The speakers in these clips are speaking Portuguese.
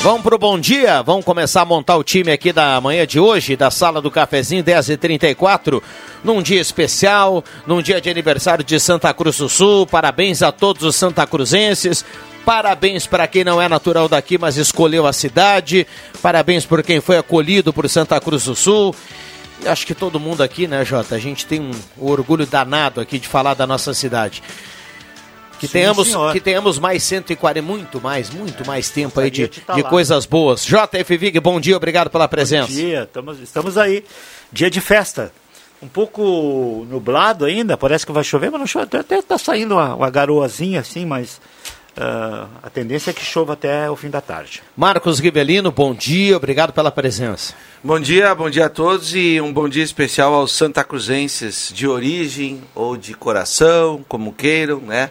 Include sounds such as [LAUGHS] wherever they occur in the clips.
Vamos pro bom dia, vamos começar a montar o time aqui da manhã de hoje, da sala do cafezinho 10h34, num dia especial, num dia de aniversário de Santa Cruz do Sul. Parabéns a todos os santacruzenses. Parabéns para quem não é natural daqui, mas escolheu a cidade. Parabéns por quem foi acolhido por Santa Cruz do Sul. Acho que todo mundo aqui, né, Jota? A gente tem um orgulho danado aqui de falar da nossa cidade. Que Sim, tenhamos, senhor. que tenhamos mais 140, muito mais, muito mais tempo aí de, de lá. coisas boas. JF Vig, bom dia, obrigado pela presença. Bom dia, estamos, estamos aí. Dia de festa. Um pouco nublado ainda, parece que vai chover, mas não chove. Até está saindo uma, uma garoazinha assim, mas ah, a tendência é que chova até o fim da tarde. Marcos Rivelino, bom dia, obrigado pela presença. Bom dia, bom dia a todos e um bom dia especial aos Santa Cruzenses de origem ou de coração, como queiram, né?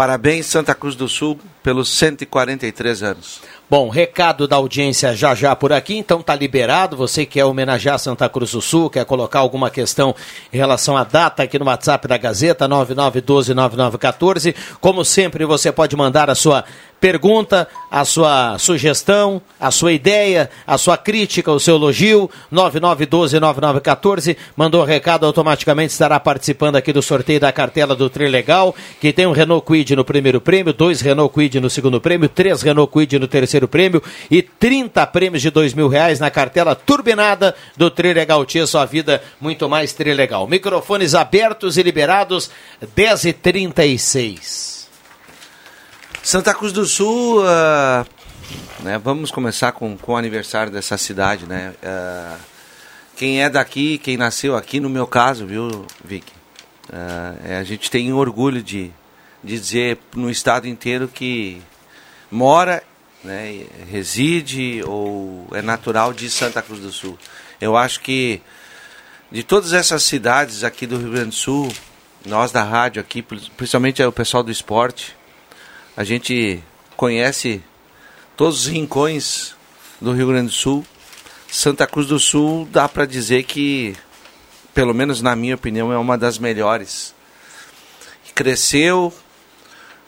Parabéns Santa Cruz do Sul pelos 143 anos. Bom, recado da audiência já já por aqui, então tá liberado. Você quer homenagear Santa Cruz do Sul, quer colocar alguma questão em relação à data aqui no WhatsApp da Gazeta, 99129914. Como sempre, você pode mandar a sua pergunta, a sua sugestão, a sua ideia, a sua crítica, o seu elogio, 99129914. Mandou o recado, automaticamente estará participando aqui do sorteio da cartela do Trilegal, que tem um Renault Quid no primeiro prêmio, dois Renault Quid no segundo prêmio, três Renault Quid no terceiro prêmio e 30 prêmios de dois mil reais na cartela turbinada do Trilegal Tia, sua vida muito mais Trilegal. Microfones abertos e liberados, 10h36. Santa Cruz do Sul, ah, né, vamos começar com, com o aniversário dessa cidade, né? Ah, quem é daqui, quem nasceu aqui, no meu caso, viu, Vicky? É, a gente tem orgulho de, de dizer no estado inteiro que mora, né, reside ou é natural de Santa Cruz do Sul. Eu acho que de todas essas cidades aqui do Rio Grande do Sul, nós da rádio aqui, principalmente o pessoal do esporte, a gente conhece todos os rincões do Rio Grande do Sul. Santa Cruz do Sul dá para dizer que, pelo menos na minha opinião, é uma das melhores. Cresceu,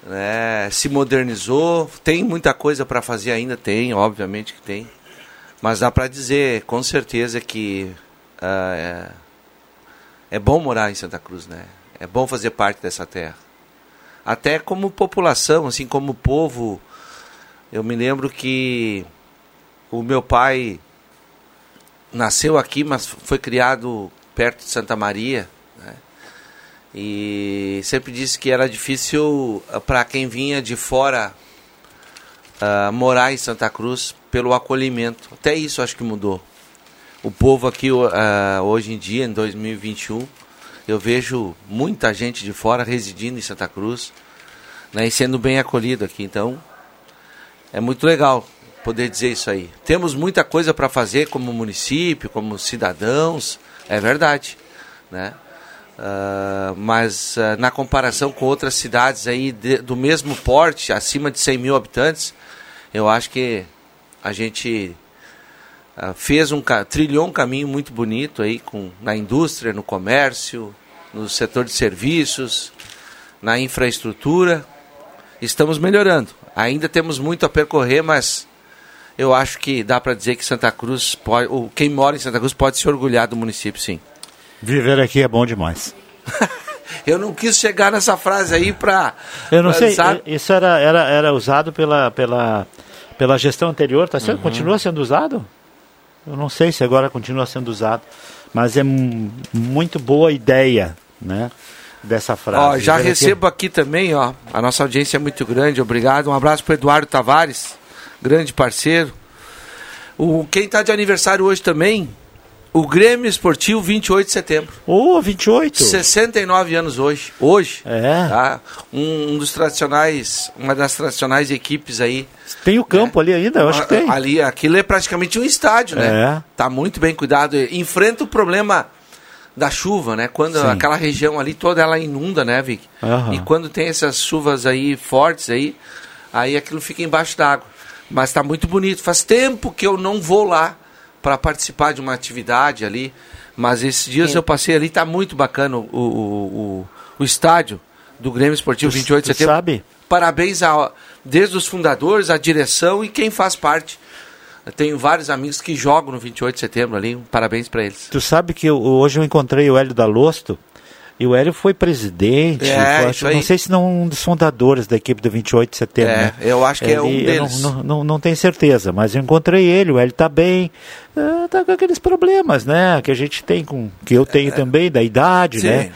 né, se modernizou, tem muita coisa para fazer ainda, tem, obviamente que tem. Mas dá para dizer com certeza que ah, é, é bom morar em Santa Cruz, né? É bom fazer parte dessa terra até como população, assim como povo. Eu me lembro que o meu pai nasceu aqui, mas foi criado perto de Santa Maria. Né? E sempre disse que era difícil para quem vinha de fora ah, morar em Santa Cruz pelo acolhimento. Até isso acho que mudou. O povo aqui ah, hoje em dia, em 2021, eu vejo muita gente de fora residindo em Santa Cruz né, e sendo bem acolhido aqui. Então, é muito legal poder dizer isso aí. Temos muita coisa para fazer como município, como cidadãos, é verdade. Né? Ah, mas ah, na comparação com outras cidades aí de- do mesmo porte, acima de 100 mil habitantes, eu acho que a gente ah, fez um trilhou um caminho muito bonito aí com na indústria, no comércio, no setor de serviços, na infraestrutura. Estamos melhorando. Ainda temos muito a percorrer, mas eu acho que dá para dizer que Santa Cruz pode, ou quem mora em Santa Cruz pode se orgulhar do município, sim. Viver aqui é bom demais. [LAUGHS] Eu não quis chegar nessa frase aí para Eu não sei, isso era, era, era usado pela, pela, pela gestão anterior, tá sendo, continua sendo usado? Eu não sei se agora continua sendo usado, mas é mu- muito boa ideia, né, dessa frase. Ó, já Viver aqui- recebo aqui também, ó. A nossa audiência é muito grande, obrigado. Um abraço para Eduardo Tavares, grande parceiro. O, quem está de aniversário hoje também, o Grêmio Esportivo 28 de setembro. Ô, 28. 69 anos hoje. Hoje. É. Tá? Um, um dos tradicionais, uma das tradicionais equipes aí. Tem o campo ali ainda, eu acho que tem. Ali, aquilo é praticamente um estádio, né? É. Tá muito bem cuidado. Enfrenta o problema da chuva, né? Quando Sim. aquela região ali toda ela inunda, né, Vic? Aham. E quando tem essas chuvas aí fortes aí, aí aquilo fica embaixo d'água. Mas está muito bonito. Faz tempo que eu não vou lá para participar de uma atividade ali. Mas esses dias eu passei ali, tá muito bacana o, o, o, o estádio do Grêmio Esportivo Tu- 28 de setembro. sabe? Parabéns a, desde os fundadores, a direção e quem faz parte Eu tenho vários amigos que jogam no 28 de setembro ali. Um parabéns para eles. Tu sabe que eu, hoje eu encontrei o Hélio da Losto. E o Hélio foi presidente, é, foi, não sei se não um dos fundadores da equipe do 28 de setembro. É, né? eu acho que ele, é um deles. Não, não, não, não, tenho certeza, mas eu encontrei ele, o Hélio está bem, está com aqueles problemas, né, que a gente tem, com, que eu tenho é, também, da idade, sim. né.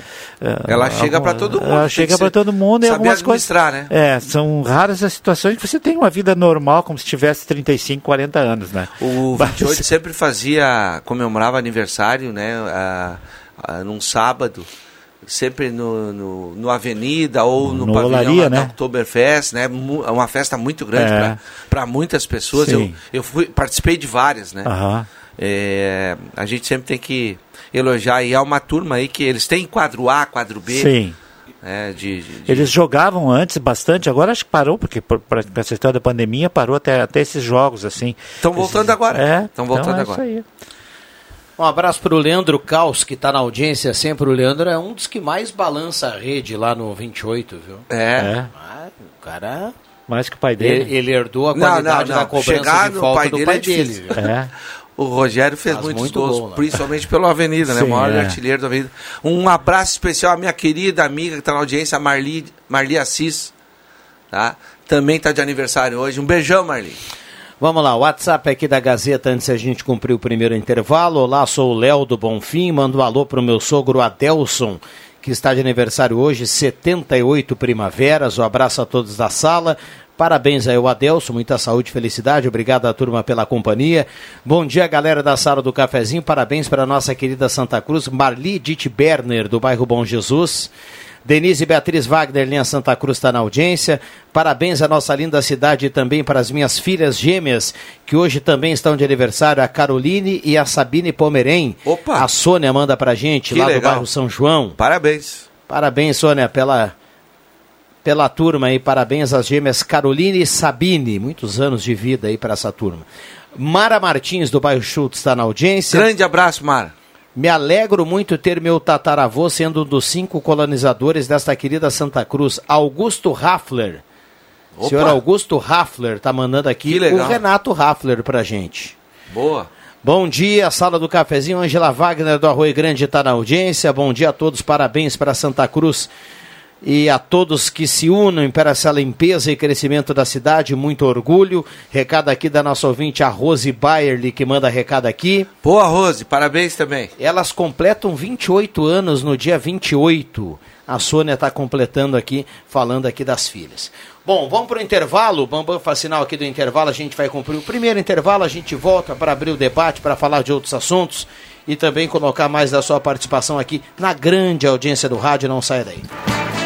Ela chega para todo mundo. Ela chega para todo mundo e algumas coisas. Né? É, são raras as situações que você tem uma vida normal, como se tivesse 35, 40 anos, né. O 28 mas... [LAUGHS] sempre fazia, comemorava aniversário, né, a, a, num sábado sempre no, no, no, Avenida ou no, no pavilhão Olaria, né? Oktoberfest, né? É uma festa muito grande é. para muitas pessoas. Eu, eu fui, participei de várias, né? Uhum. É, a gente sempre tem que elogiar e há uma turma aí que eles têm quadro A, quadro B. Sim. É, de, de, Eles jogavam antes bastante, agora acho que parou, porque para essa história da pandemia parou até, até esses jogos assim. Estão voltando agora. É, estão voltando então é agora. Isso aí. Um abraço para o Leandro Caos, que está na audiência sempre. O Leandro é um dos que mais balança a rede lá no 28, viu? É. é. Ah, o cara. Mais que o pai dele. Ele, ele herdou a qualidade não, não, não. da cobrança Chegar de falta pai do pai é dele. É. O Rogério fez muitos muito gols, bom, principalmente pela Avenida, né? Sim, o maior é. artilheiro da Avenida. Um abraço especial à minha querida amiga que está na audiência, Marli, Marli Assis. Tá? Também está de aniversário hoje. Um beijão, Marli. Vamos lá, o WhatsApp aqui da Gazeta antes a gente cumprir o primeiro intervalo. Olá, sou o Léo do Bonfim, mando um alô para o meu sogro Adelson, que está de aniversário hoje, 78 primaveras. Um abraço a todos da sala. Parabéns aí ao Adelson, muita saúde e felicidade. Obrigado à turma pela companhia. Bom dia, galera da sala do cafezinho. Parabéns para a nossa querida Santa Cruz, Marli Ditt Berner, do bairro Bom Jesus. Denise Beatriz Wagner, linha Santa Cruz, está na audiência. Parabéns à nossa linda cidade e também para as minhas filhas gêmeas, que hoje também estão de aniversário, a Caroline e a Sabine Pomerém. Opa! A Sônia manda para gente, que lá legal. do bairro São João. Parabéns. Parabéns, Sônia, pela, pela turma aí. Parabéns às gêmeas Caroline e Sabine. Muitos anos de vida aí para essa turma. Mara Martins, do bairro Schultz, está na audiência. Grande abraço, Mara. Me alegro muito ter meu tataravô sendo um dos cinco colonizadores desta querida Santa Cruz, Augusto Raffler. Opa. Senhor Augusto Raffler está mandando aqui o Renato Raffler para gente. Boa. Bom dia, sala do cafezinho. Angela Wagner do Arroio Grande está na audiência. Bom dia a todos, parabéns para Santa Cruz e a todos que se unam para essa limpeza e crescimento da cidade, muito orgulho. Recado aqui da nossa ouvinte, a Rose Bayerly, que manda recado aqui. Boa, Rose, parabéns também. Elas completam 28 anos no dia 28. A Sônia está completando aqui, falando aqui das filhas. Bom, vamos para o intervalo. O Bambam faz sinal aqui do intervalo. A gente vai cumprir o primeiro intervalo. A gente volta para abrir o debate, para falar de outros assuntos e também colocar mais da sua participação aqui na grande audiência do rádio. Não saia daí.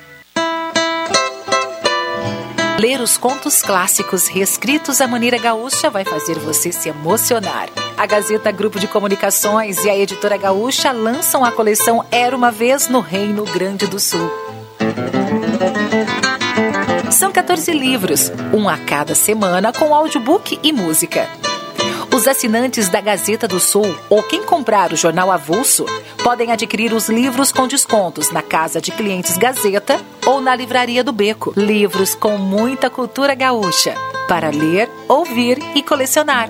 Ler os contos clássicos reescritos à maneira gaúcha vai fazer você se emocionar. A Gazeta Grupo de Comunicações e a Editora Gaúcha lançam a coleção Era uma Vez no Reino Grande do Sul. São 14 livros, um a cada semana com audiobook e música. Os assinantes da Gazeta do Sul ou quem comprar o jornal avulso podem adquirir os livros com descontos na Casa de Clientes Gazeta ou na Livraria do Beco. Livros com muita cultura gaúcha para ler, ouvir e colecionar.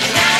Now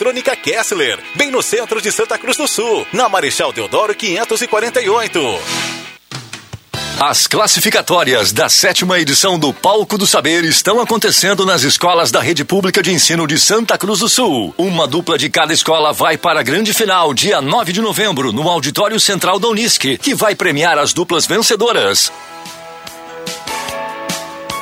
Kessler, bem no centro de Santa Cruz do Sul, na Marechal Deodoro 548. As classificatórias da sétima edição do Palco do Saber estão acontecendo nas escolas da Rede Pública de Ensino de Santa Cruz do Sul. Uma dupla de cada escola vai para a grande final, dia 9 de novembro, no Auditório Central da Unisc, que vai premiar as duplas vencedoras.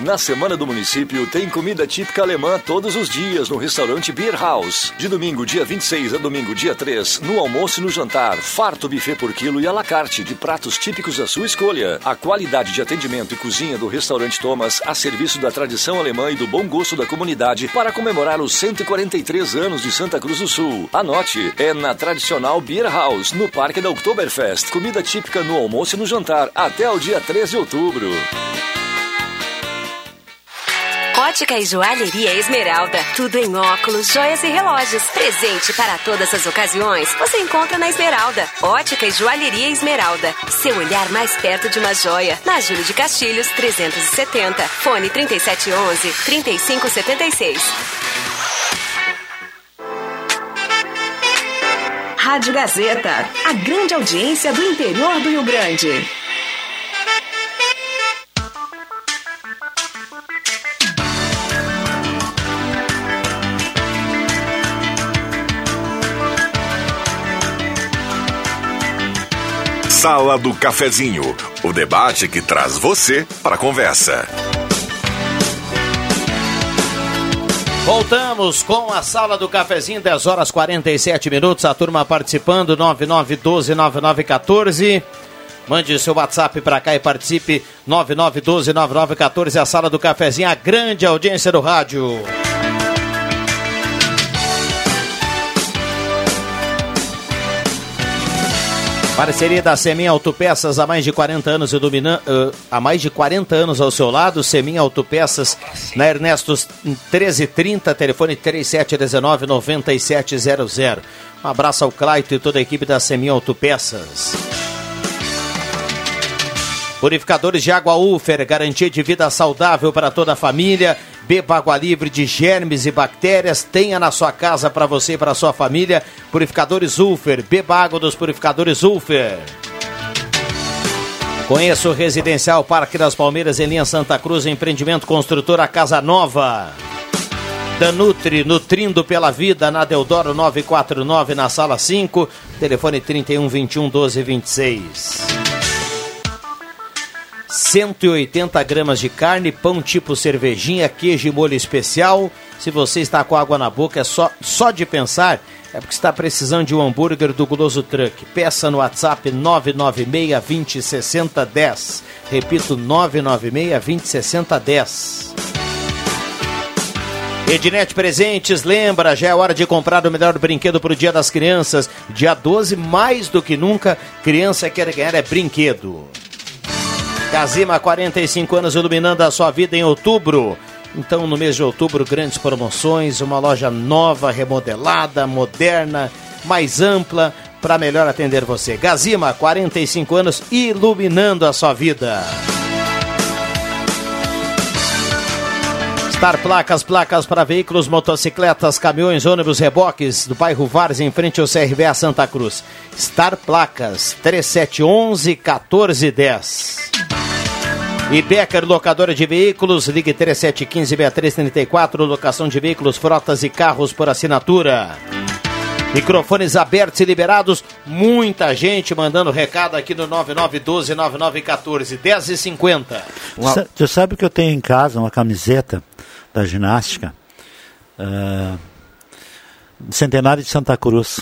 Na Semana do Município tem comida típica alemã todos os dias no restaurante Beer House. De domingo, dia 26 a domingo, dia 3, no almoço e no jantar, farto buffet por quilo e à la carte de pratos típicos da sua escolha. A qualidade de atendimento e cozinha do restaurante Thomas a serviço da tradição alemã e do bom gosto da comunidade para comemorar os 143 anos de Santa Cruz do Sul. Anote, é na tradicional Beer House, no Parque da Oktoberfest. Comida típica no almoço e no jantar, até o dia 3 de outubro. Ótica e Joalheria Esmeralda. Tudo em óculos, joias e relógios. Presente para todas as ocasiões. Você encontra na Esmeralda. Ótica e Joalheria Esmeralda. Seu olhar mais perto de uma joia. Na Júlio de Castilhos, 370. Fone 3711 3576. Rádio Gazeta. A grande audiência do interior do Rio Grande. Sala do Cafezinho, o debate que traz você para a conversa. Voltamos com a Sala do Cafezinho, 10 horas 47 minutos. A turma participando, 9912-9914. Mande seu WhatsApp para cá e participe, 9912-9914. A Sala do Cafezinho, a grande audiência do rádio. Parceria da Semin Autopeças há mais de 40 anos ilumina, uh, há mais de 40 anos ao seu lado, Semin Autopeças na Ernesto 1330, telefone 3719 9700. Um abraço ao Claito e toda a equipe da Semin Autopeças. Purificadores de água Ufer, garantia de vida saudável para toda a família. Beba água livre de germes e bactérias. Tenha na sua casa para você e para sua família. Purificadores Ufer. Beba água dos purificadores Ufer. Conheça o Residencial Parque das Palmeiras em linha Santa Cruz, empreendimento construtora Casa Nova. Danutri, nutrindo pela vida, na Deodoro 949, na sala 5, telefone 31 21 12 26. 180 gramas de carne, pão tipo cervejinha, queijo e molho especial. Se você está com água na boca, é só, só de pensar, é porque está precisando de um hambúrguer do Guloso Truck. Peça no WhatsApp 996 20 60 10. Repito, 996 20 60 10. Ednet Presentes, lembra, já é hora de comprar o melhor brinquedo para o Dia das Crianças. Dia 12, mais do que nunca, criança quer ganhar é brinquedo. Casima, 45 anos iluminando a sua vida em outubro. Então, no mês de outubro, grandes promoções, uma loja nova, remodelada, moderna, mais ampla, para melhor atender você. Gazima, 45 anos, iluminando a sua vida. Star Placas, placas para veículos, motocicletas, caminhões, ônibus, reboques, do bairro Vars, em frente ao CRBA Santa Cruz. Star Placas, 3711-1410. E Becker, locadora de veículos, ligue 3715-6334, locação de veículos, frotas e carros por assinatura. Microfones abertos e liberados, muita gente mandando recado aqui no 9912-9914, 10h50. Sa- Tu sabe que eu tenho em casa uma camiseta da ginástica, ah, centenário de Santa Cruz,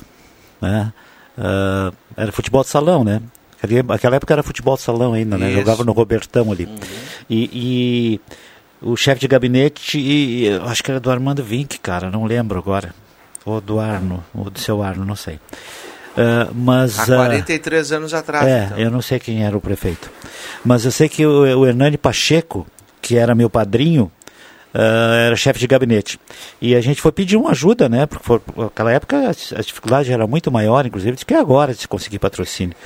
né? Ah, era futebol de salão, né? Aquela- Aquela época era futebol salão ainda, né? Isso. Jogava no Robertão ali. E, e o chefe de gabinete, e, acho que era do Armando Vink, cara, não lembro agora. Ou do Arno, ou do seu Arno, não sei. Ah, mas, Há ah, 43 anos atrás. é, então. eu não sei quem era o prefeito. Mas eu sei que o, o Hernani Pacheco, que era meu padrinho, ah, era chefe de gabinete. E a gente foi pedir uma ajuda, né? Porque foi- naquela época a, a dificuldade era muito maior, inclusive, do que agora de se conseguir patrocínio.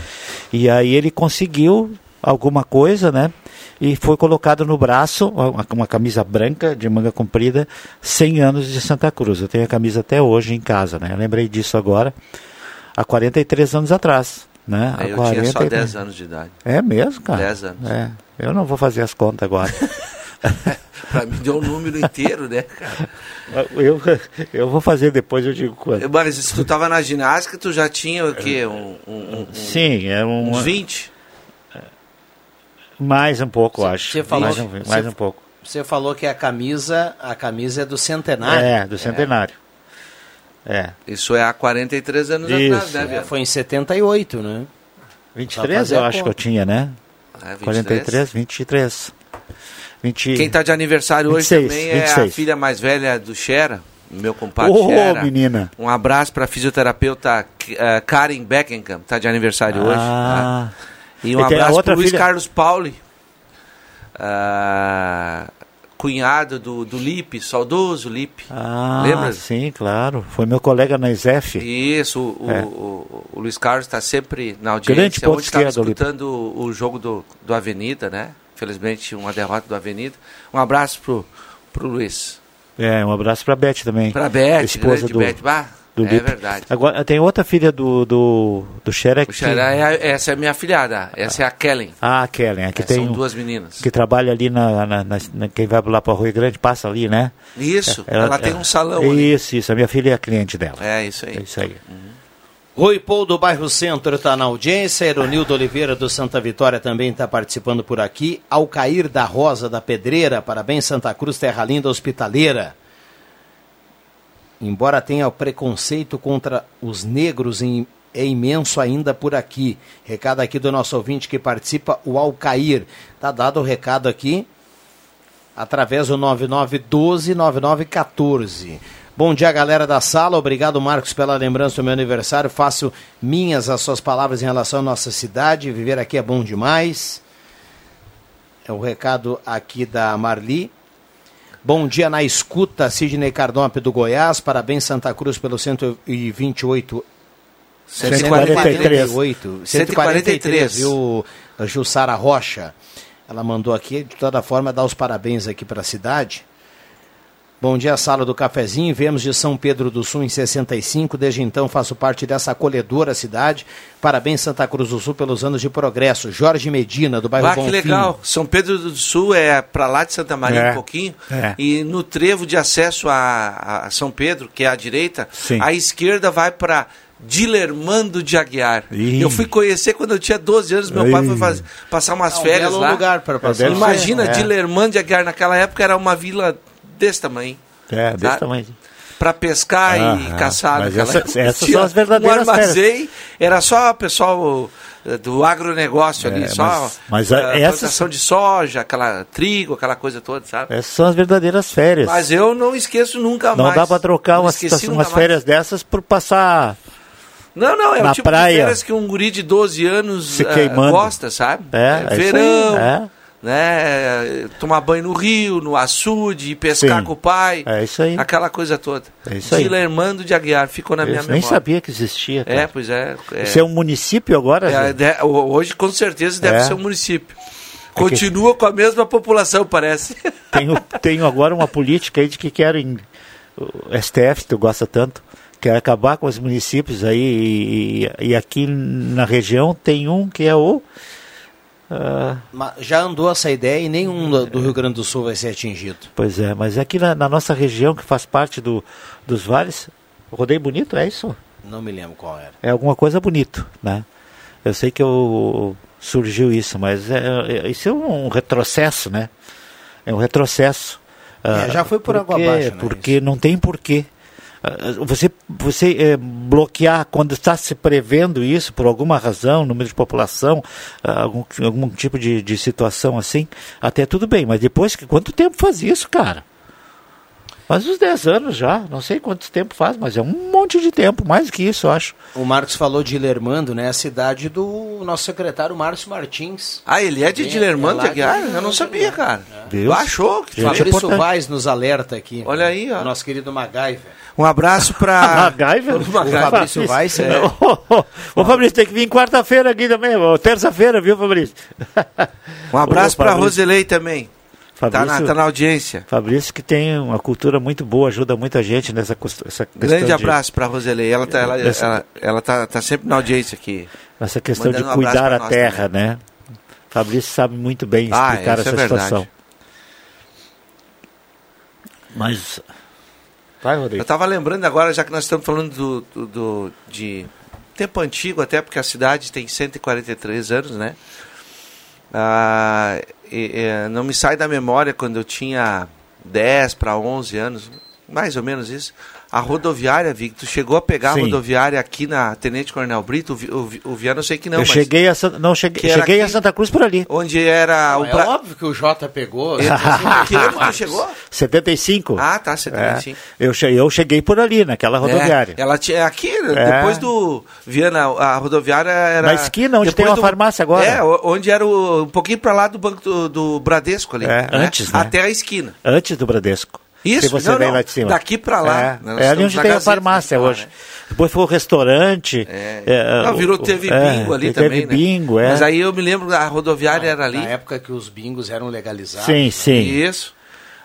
E aí ele conseguiu alguma coisa, né? E foi colocado no braço uma, uma camisa branca de manga comprida, 100 anos de Santa Cruz. Eu tenho a camisa até hoje em casa, né? Eu lembrei disso agora, há 43 anos atrás. Né? Há eu tinha só 43. 10 anos de idade. É mesmo, cara? 10 anos. É. Eu não vou fazer as contas agora. [LAUGHS] [LAUGHS] pra mim deu o número inteiro, né, cara? eu, eu vou fazer depois, eu digo quanto. Mas se tu tava na ginástica, tu já tinha o quê? Um, um, um- Sim, é um. uns 20? Mais um pouco, acho. Você falou, mais um, você- mais um pouco. Você falou que a camisa, a camisa é do centenário. É, do centenário. É. Isso é há 43 anos Isso. atrás, né, É, foi em 78, né? 23 fazer eu acho que conta. eu tinha, né? É, 23. 43, 23. 20... Quem tá de aniversário hoje 26, também é a 26. filha mais velha do Xera, meu compadre Ô, Xera. menina. Um abraço pra fisioterapeuta eh, Karen Beckenham, tá de aniversário hoje. Ah. tá? E um E a abraço outra pro Luiz filha- Carlos Pauli, ah, cunhado do, do Lipe, saudoso Lipe. Ah, Lembra? sim, claro. Foi meu colega na ISEF. Isso, o, É. o, o- o Luiz Carlos está sempre na Grande audiência. ponto Ontem estava Lipe. escutando o, o jogo do, do Avenida, né? Felizmente, uma derrota do Avenida. Um abraço pro, pro Luiz. É, um abraço pra Beth também. Pra Beth, esposa do, Beth. Do é Lipe. verdade. Agora, tem outra filha do, do, do Xerec. O Xará é a- essa é a minha filhada. Essa é a Kellen. Ah, a Kellen, é que É, tem são um- duas meninas. que trabalha ali na, na, na- na- quem vai lá para Rio Grande passa ali, né? Isso, É, ela, tem um salão ali. Isso, isso, a minha filha é a cliente dela. É isso aí. É isso aí. Rui Paul do bairro Centro está na audiência, Eronildo Oliveira do Santa Vitória também está participando por aqui, Alcair da Rosa da Pedreira, parabéns Santa Cruz, Terra Linda Hospitaleira. Embora tenha preconceito contra os negros é imenso ainda por aqui. Recado aqui do nosso ouvinte que participa, o Alcair. Tá dado o recado aqui através do 9912-9914. Bom dia, galera da sala. Obrigado, Marcos, pela lembrança do meu aniversário. Faço minhas as suas palavras em relação à nossa cidade. Viver aqui é bom demais. É o recado aqui da Marli. Bom dia na escuta, Sidney Cardompe do Goiás. Parabéns, Santa Cruz, pelo 128. 143. 143, 143. viu, a Jussara Rocha? Ela mandou aqui, de toda forma, dar os parabéns aqui para a cidade. Bom dia, sala do cafezinho. Viemos de São Pedro do Sul em 65. Desde então faço parte dessa acolhedora cidade. Parabéns, Santa Cruz do Sul, pelos anos de progresso. Jorge Medina, do bairro Ah, que Bonfim. legal. São Pedro do Sul é para lá de Santa Maria É, um pouquinho. é. E no trevo de acesso a, a São Pedro, que é à direita, Sim. a esquerda vai para Dilermando de Aguiar. Ih. Eu fui conhecer quando eu tinha 12 anos, meu pai Ih. foi faz- passar umas É um férias lá. lugar para passar. Imagina, é. Dilermando de Aguiar naquela época era uma vila desse tamanho. É, desse Tá? tamanho. Para pescar e Aham. caçar Mas naquela essa- essas são as verdadeiras Um armazém, era só o pessoal eh, do agronegócio ali, É, só mas- mas eh, a- essas- plantação de soja, aquela trigo, aquela coisa toda, sabe? Essas são as verdadeiras férias. Mas eu não esqueço nunca não mais. dá para trocar Não umas, esqueci situação- umas mais. férias dessas por passar. Não, não, é na o tipo praia. de férias que um guri de 12 anos Se queimando. gosta, sabe? É, é isso aí, verão, é. Né? Tomar banho no rio, no açude, pescar Sim. com o pai. É isso aí. Aquela coisa toda. É isso aí. Dilermando de Aguiar, ficou na minha Eu nem memória. sabia que existia. É, cara. pois é. é. Isso é um município agora? É, de- hoje, com certeza, deve É. ser um município. Continua com a mesma população, parece. [LAUGHS] Tenho, tenho agora uma política aí de que querem. O STF, tu gosta tanto, quer acabar com os municípios aí. E- e aqui na região tem um que é o. ah, Mas já andou essa ideia e nenhum do- do Rio Grande do Sul vai ser atingido. pois é, mas aqui na, na nossa região, que faz parte do, dos vales, rodeio bonito, é isso? Não me lembro qual era. É alguma coisa bonito, né? Eu sei que eu, surgiu isso, mas é, é- isso é um retrocesso, né? É um retrocesso. É, Ah, já foi por água abaixo, né, Porque não tem porquê. Ah, Você, você eh, bloquear quando está se prevendo isso por alguma razão, número de população, ah, algum, algum tipo de, de situação assim, até tudo bem, mas depois que quanto tempo faz isso, cara? Faz uns 10 anos já, não sei quanto tempo faz, mas é um monte de tempo, mais que isso, eu acho. O Marcos falou de Lermando, né? A cidade do nosso secretário Márcio Martins. Ah, ele é de É, Dilermando é de Eu não sabia, cara. Deus. Tu achou? Que Gente, tu- Fabrício. Vaz nos alerta aqui. Olha aí, ó. O nosso querido MacGyver. Um abraço. [LAUGHS] MacGyver? O Fabrício Vaz, é. Ô, ô, ô, Fabrício, tem que vir quarta-feira aqui também, terça-feira, viu, Fabrício? [LAUGHS] Um abraço pra Fabrício. Roselei também. Tá na, Fabrício, tá na audiência. Fabrício que tem uma cultura muito boa, ajuda muita gente nessa essa questão Grande de- abraço pra Roselei. Ela tá, ela, Essa- ela, ela tá, tá sempre na audiência aqui. Essa questão de Mandando um cuidar pra a terra, né? Fabrício sabe muito bem Ah, explicar é essa verdade. situação. Mas. Vai, Rodrigo. Eu tava lembrando agora, já que nós estamos falando do, do, do- de tempo antigo, até porque a cidade tem 143 anos, né? Ah, e- e, não me sai da memória quando eu tinha 10 para 11 anos, mais ou menos isso. A rodoviária, Victor, chegou a pegar Sim. a rodoviária aqui na Tenente Coronel Brito? O, o, o Viano eu sei que não, eu mas cheguei a não cheguei, cheguei a? Santa Cruz por ali. onde era o é Bra- óbvio que o Jota pegou. Que ano que chegou? 75. [LAUGHS] Ah, tá, É, 75. eu, che- eu cheguei por ali, naquela rodoviária. É, ela tinha aqui, É. depois do Viana, a rodoviária era. Na esquina, onde depois tem uma farmácia agora. É, onde era o, um pouquinho pra lá do banco do, do Bradesco ali. É, né? antes, né? Até a esquina. Antes do Bradesco. Isso, Se você não, vem não, lá de cima. daqui pra lá. É, é ali onde tem a farmácia lá, hoje. né? Depois foi o restaurante. É. é, Não, virou, o- teve é, bingo ali teve também, né? bingo, é. Mas aí eu me lembro, a rodoviária era ali. Na época que os bingos eram legalizados. Sim, sim. Isso.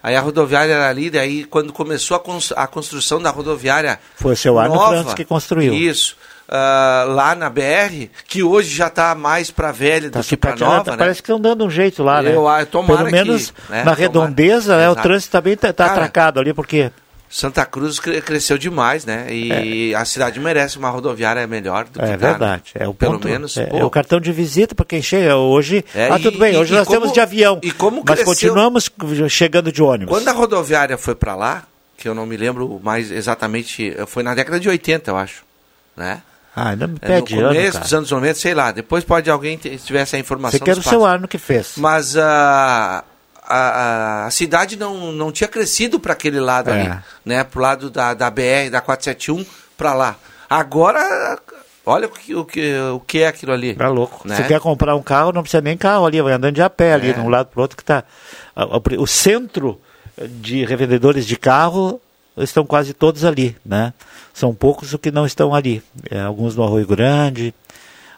Aí a rodoviária era ali, daí quando começou a, cons- a construção da rodoviária. Foi o seu Arno nova, Franz que construiu. Isso. Ah, lá na BR, que hoje já está mais para velha Tá do que para super- nova, né? Parece que estão dando um jeito lá, né? Eu, ah, tomara Pelo menos que, né, na tomara. redondeza, né, o trânsito também está tá Cara, atracado ali, porque Santa Cruz cre- cresceu demais, né? E a cidade merece uma rodoviária melhor do que é tá, verdade. né? É o Pelo ponto, menos, é, é o cartão de visita para quem chega hoje. É, ah, e- tudo bem, e- hoje e nós como- temos de avião. e como mas cresceu- continuamos chegando de ônibus. Quando a rodoviária foi para lá, que eu não me lembro mais exatamente, foi na década de 80, eu acho, né? Ah, ainda me no pede ano, começo cara. dos anos 90, sei lá. Depois pode alguém ter, tiver essa informação. Você quer o seu. Arno que fez. Mas a, a, a cidade não, não tinha crescido para aquele lado É. ali, né? Pro lado da, da BR, da 471, para lá. Agora, olha o que, o que, o que é aquilo ali. Tá louco. né? Você quer comprar um carro, não precisa nem carro ali, vai andando de a pé ali, É. de um lado para o outro que está. O centro de revendedores de carro estão quase todos ali, né? São poucos os que não estão ali. É, alguns no Arroio Grande.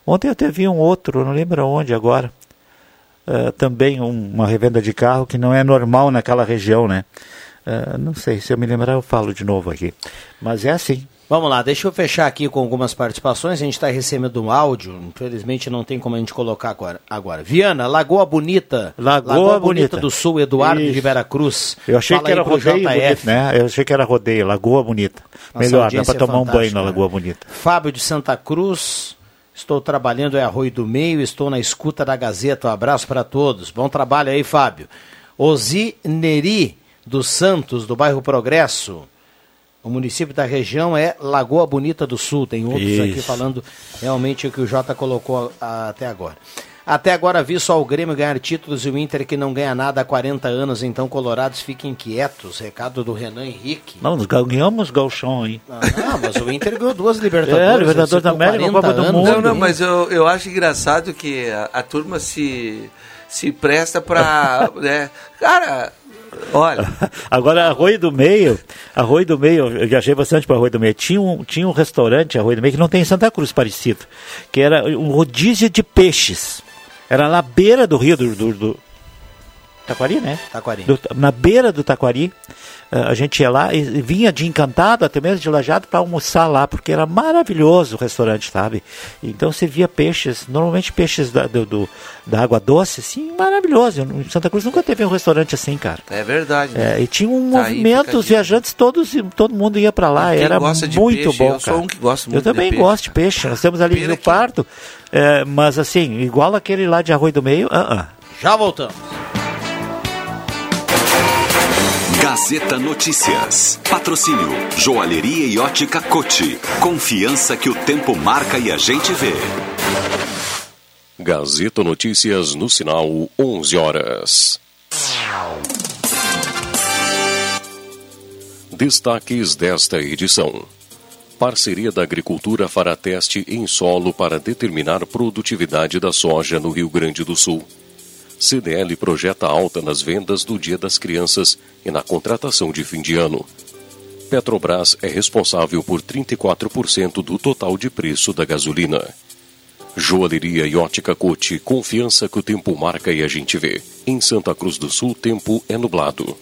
Ontem eu até vi um outro, não lembro onde agora. É, também um- uma revenda de carro que não é normal naquela região, né? É, não sei, se eu me lembrar eu falo de novo aqui. Mas é assim. Vamos lá, deixa eu fechar aqui com algumas participações. A gente está recebendo um áudio, infelizmente não tem como a gente colocar agora. agora. Viana, Lagoa Bonita. Lagoa Bonita. do Sul, Eduardo Isso. de Veracruz. Eu achei Fala que era rodeio bonito, né? Eu achei que era rodeio, Lagoa Bonita. Nossa Melhor, dá para é tomar um banho na né? Lagoa Bonita. Fábio de Santa Cruz. Estou trabalhando em Arroio do Meio, estou na escuta da Gazeta. Um abraço para todos. Bom trabalho aí, Fábio. Ozi Neri dos Santos, do bairro Progresso. O município da região é Lagoa Bonita do Sul. Tem outros aqui Isso. falando realmente o que o Jota colocou a- até agora. Até agora vi só o Grêmio ganhar títulos e o Inter que não ganha nada há 40 anos, então colorados fiquem quietos. Recado do Renan Henrique. Não, nós ganhamos galchão aí. Ah, não, mas o Inter ganhou duas Libertadores. [LAUGHS] É, Libertadores da América, 40 Copa do anos, Mundo. Não, não, mas eu, eu acho engraçado que a, a turma se, se presta pra. [LAUGHS] né? Cara, olha. [LAUGHS] Agora, Arroio do Meio, Arroio do Meio, eu viajei bastante para Arroio do Meio. Tinha um, tinha um restaurante, Arroio do Meio, que não tem em Santa Cruz parecido, que era um rodízio de peixes. Era na beira do rio do, do, do Taquari, né? Taquari. Do- na beira do Taquari. eh, a gente ia lá e vinha de encantado, até mesmo de lajado, para almoçar lá, porque era maravilhoso o restaurante, sabe? Então você via peixes, normalmente peixes da, do, do- da água doce, assim, maravilhoso. Em Santa Cruz nunca teve um restaurante assim, cara. É verdade. né? É, e tinha um Tá movimento, os viajantes, todos, todo mundo ia para lá, Quem era gosta de muito peixe, bom, eu sou cara. um que gosto eu muito de também peixe, gosto de peixe, nós temos ali no Pardo, é, mas assim, igual aquele lá de Arroio do Meio, ah, ah. Já voltamos. Gazeta Notícias. Patrocínio Joalheria e Ótica Cote. Confiança que o tempo marca e a gente vê. Gazeta Notícias no sinal 11 horas. Destaques desta edição. Parceria da Agricultura fará teste em solo para determinar produtividade da soja no Rio Grande do Sul. CDL projeta alta nas vendas do Dia das Crianças e na contratação de fim de ano. Petrobras é responsável por 34% do total de preço da gasolina. Joalheria e ótica Cote, confiança que o tempo marca e a gente vê. Em Santa Cruz do Sul, tempo é nublado.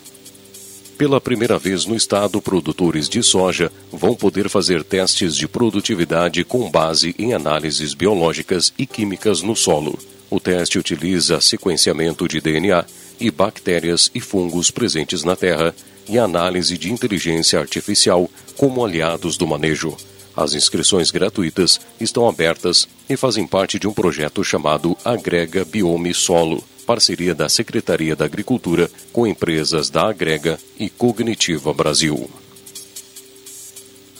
Pela primeira vez no estado, produtores de soja vão poder fazer testes de produtividade com base em análises biológicas e químicas no solo. O teste utiliza sequenciamento de DNA e bactérias e fungos presentes na terra e análise de inteligência artificial como aliados do manejo. As inscrições gratuitas estão abertas e fazem parte de um projeto chamado Agrega Biome Solo, parceria da Secretaria da Agricultura com empresas da Agrega e Cognitiva Brasil.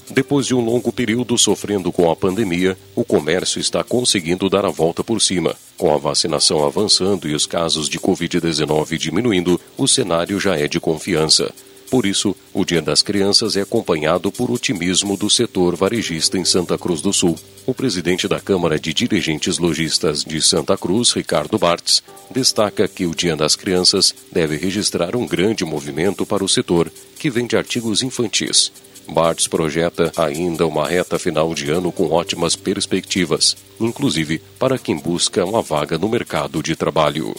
Depois de um longo período sofrendo com a pandemia, o comércio está conseguindo dar a volta por cima. Com a vacinação avançando e os casos de Covid-19 diminuindo, o cenário já é de confiança. Por isso, o Dia das Crianças é acompanhado por otimismo do setor varejista em Santa Cruz do Sul. O presidente da Câmara de Dirigentes Logistas de Santa Cruz, Ricardo Bartz, destaca que o Dia das Crianças deve registrar um grande movimento para o setor, que vende artigos infantis. Bartz projeta ainda uma reta final de ano com ótimas perspectivas, inclusive para quem busca uma vaga no mercado de trabalho.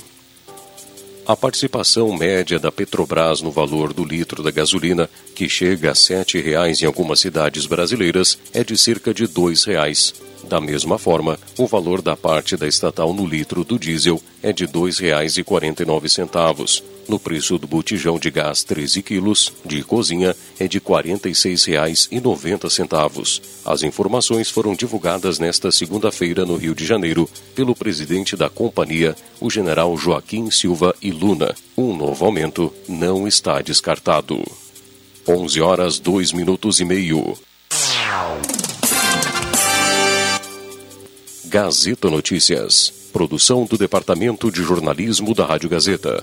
A participação média da Petrobras no valor do litro da gasolina, que chega a R$ 7,00 em algumas cidades brasileiras, é de cerca de R$ 2,00. Da mesma forma, o valor da parte da estatal no litro do diesel é de R$ 2,49. No preço do botijão de gás 13 quilos de cozinha é de R$ 46,90. As informações foram divulgadas nesta segunda-feira no Rio de Janeiro pelo presidente da companhia, o general Joaquim Silva e Luna. Um novo aumento não está descartado. 11 horas 2 minutos e meio. Gazeta Notícias. Produção do Departamento de Jornalismo da Rádio Gazeta.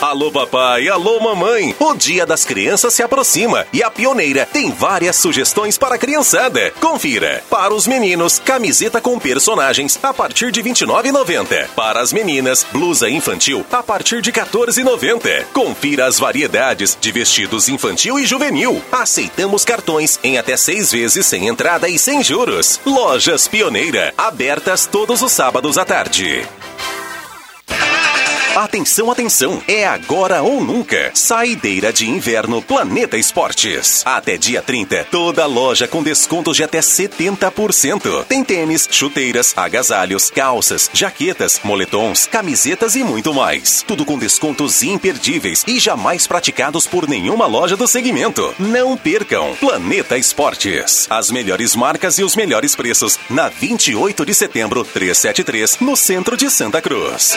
Alô papai, alô mamãe. O Dia das Crianças se aproxima e a Pioneira tem várias sugestões para a criançada. Confira. Para os meninos, camiseta com personagens a partir de R$ 29,90. Para as meninas, blusa infantil a partir de R$ 14,90. Confira as variedades de vestidos infantil e juvenil. Aceitamos cartões em até seis vezes sem entrada e sem juros. Lojas Pioneira, abertas todos os sábados à tarde. Atenção, atenção! É agora ou nunca. Saideira de inverno Planeta Esportes. Até dia 30, toda loja com descontos de até 70%. Tem tênis, chuteiras, agasalhos, calças, jaquetas, moletons, camisetas e muito mais. Tudo com descontos imperdíveis e jamais praticados por nenhuma loja do segmento. Não percam! Planeta Esportes. As melhores marcas e os melhores preços na 28 de setembro 373, no centro de Santa Cruz.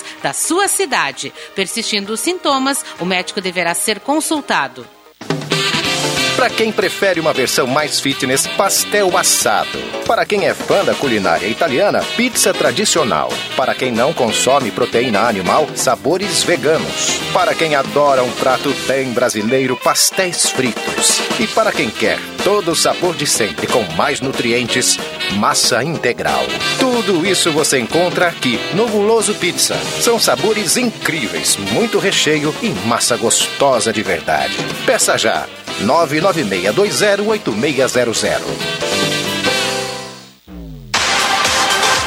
da sua cidade. Persistindo os sintomas, o médico deverá ser consultado. Para quem prefere uma versão mais fitness, pastel assado. Para quem é fã da culinária italiana, pizza tradicional. Para quem não consome proteína animal, sabores veganos. Para quem adora um prato bem brasileiro, pastéis fritos. E para quem quer todo o sabor de sempre com mais nutrientes, massa integral. Tudo isso você encontra aqui no Guloso Pizza. São sabores incríveis, muito recheio e massa gostosa de verdade. Peça já 996208600.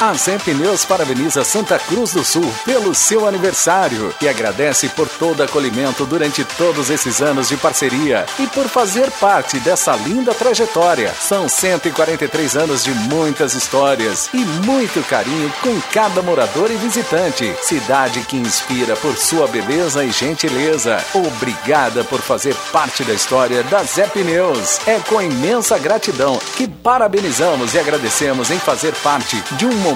A Zé Pneus parabeniza Santa Cruz do Sul pelo seu aniversário e agradece por todo acolhimento durante todos esses anos de parceria e por fazer parte dessa linda trajetória. São 143 anos de muitas histórias e muito carinho com cada morador e visitante. Cidade que inspira por sua beleza e gentileza. Obrigada por fazer parte da história da Zé Pneus. É com imensa gratidão que parabenizamos e agradecemos em fazer parte de um momento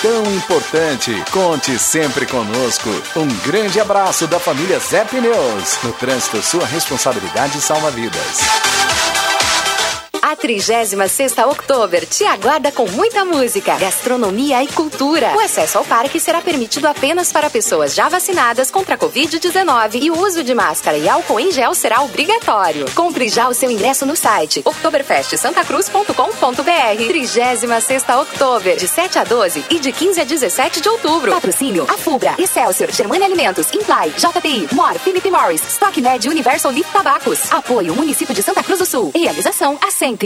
tão importante. Conte sempre conosco. Um grande abraço da família Zé Pneus. No trânsito, sua responsabilidade salva vidas. A 36 Oktober te aguarda com muita música, gastronomia e cultura. O acesso ao parque será permitido apenas para pessoas já vacinadas contra a Covid-19 e o uso de máscara e álcool em gel será obrigatório. Compre já o seu ingresso no site oktoberfestsantacruz.com.br. 36 Oktober, de 7 a 12 e de 15 a 17 de outubro. Patrocínio: Afubra, Excelsior, Germania Alimentos, Imply, JTI, Mor, Philip Morris, Stock Med Universal Leaf Tabacos. Apoio Município de Santa Cruz do Sul. Realização Assente.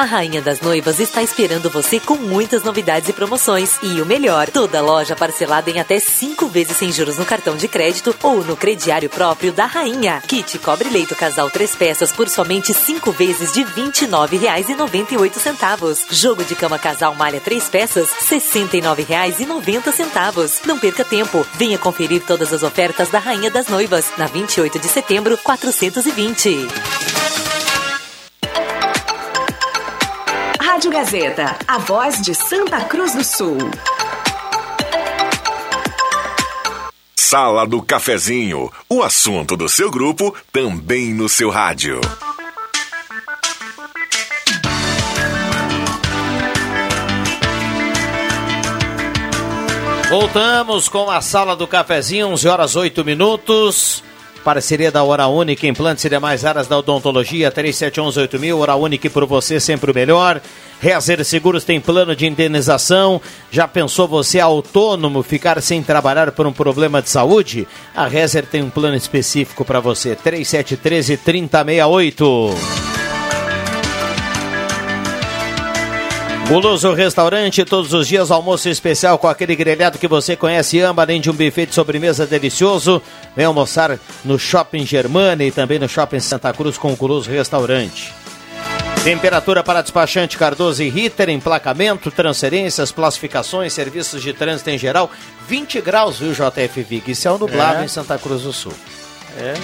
A Rainha das Noivas está esperando você com muitas novidades e promoções. E o melhor, toda loja parcelada em até cinco vezes sem juros no cartão de crédito ou no crediário próprio da Rainha. Kit cobre leito casal três peças por somente cinco vezes de R$ 29,98. Jogo de cama casal malha três peças, R$ 69,90. Não perca tempo. Venha conferir todas as ofertas da Rainha das Noivas na 28 de setembro, 420. Rádio Gazeta, a voz de Santa Cruz do Sul. Sala do Cafezinho, o assunto do seu grupo também no seu rádio. Voltamos com a Sala do Cafezinho, 11 horas 8 minutos. Parceria da Hora Única, implantes e demais áreas da odontologia, 37118000, Hora Única por você sempre o melhor. Rezer Seguros tem plano de indenização. Já pensou você autônomo ficar sem trabalhar por um problema de saúde? A Rezer tem um plano específico para você, 3713 3068. Guloso Restaurante, todos os dias almoço especial com aquele grelhado que você conhece e ama, além de um buffet de sobremesa delicioso. Vem almoçar no Shopping Germana e também no Shopping Santa Cruz com o Guloso Restaurante. Temperatura para despachante Cardoso e Ritter, emplacamento, transferências, classificações, serviços de trânsito em geral. 20 graus, viu, JF Vig? Isso é um nublado É. em Santa Cruz do Sul. É.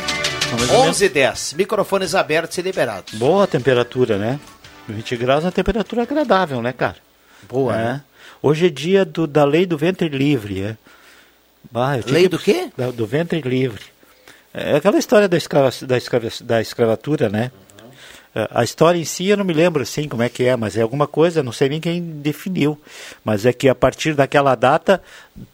11 e 10. Microfones abertos e liberados. Boa temperatura, né? 20 graus é uma temperatura agradável, né, cara? Boa, É. né? Hoje é dia do, da lei do ventre livre, é. Bah, Lei que- do quê? Da- do ventre livre. É aquela história da, escrava, da, escrava, da escravatura, né? É, A história em si eu não me lembro assim como é que é, mas é alguma coisa, não sei nem quem definiu. Mas é que a partir daquela data,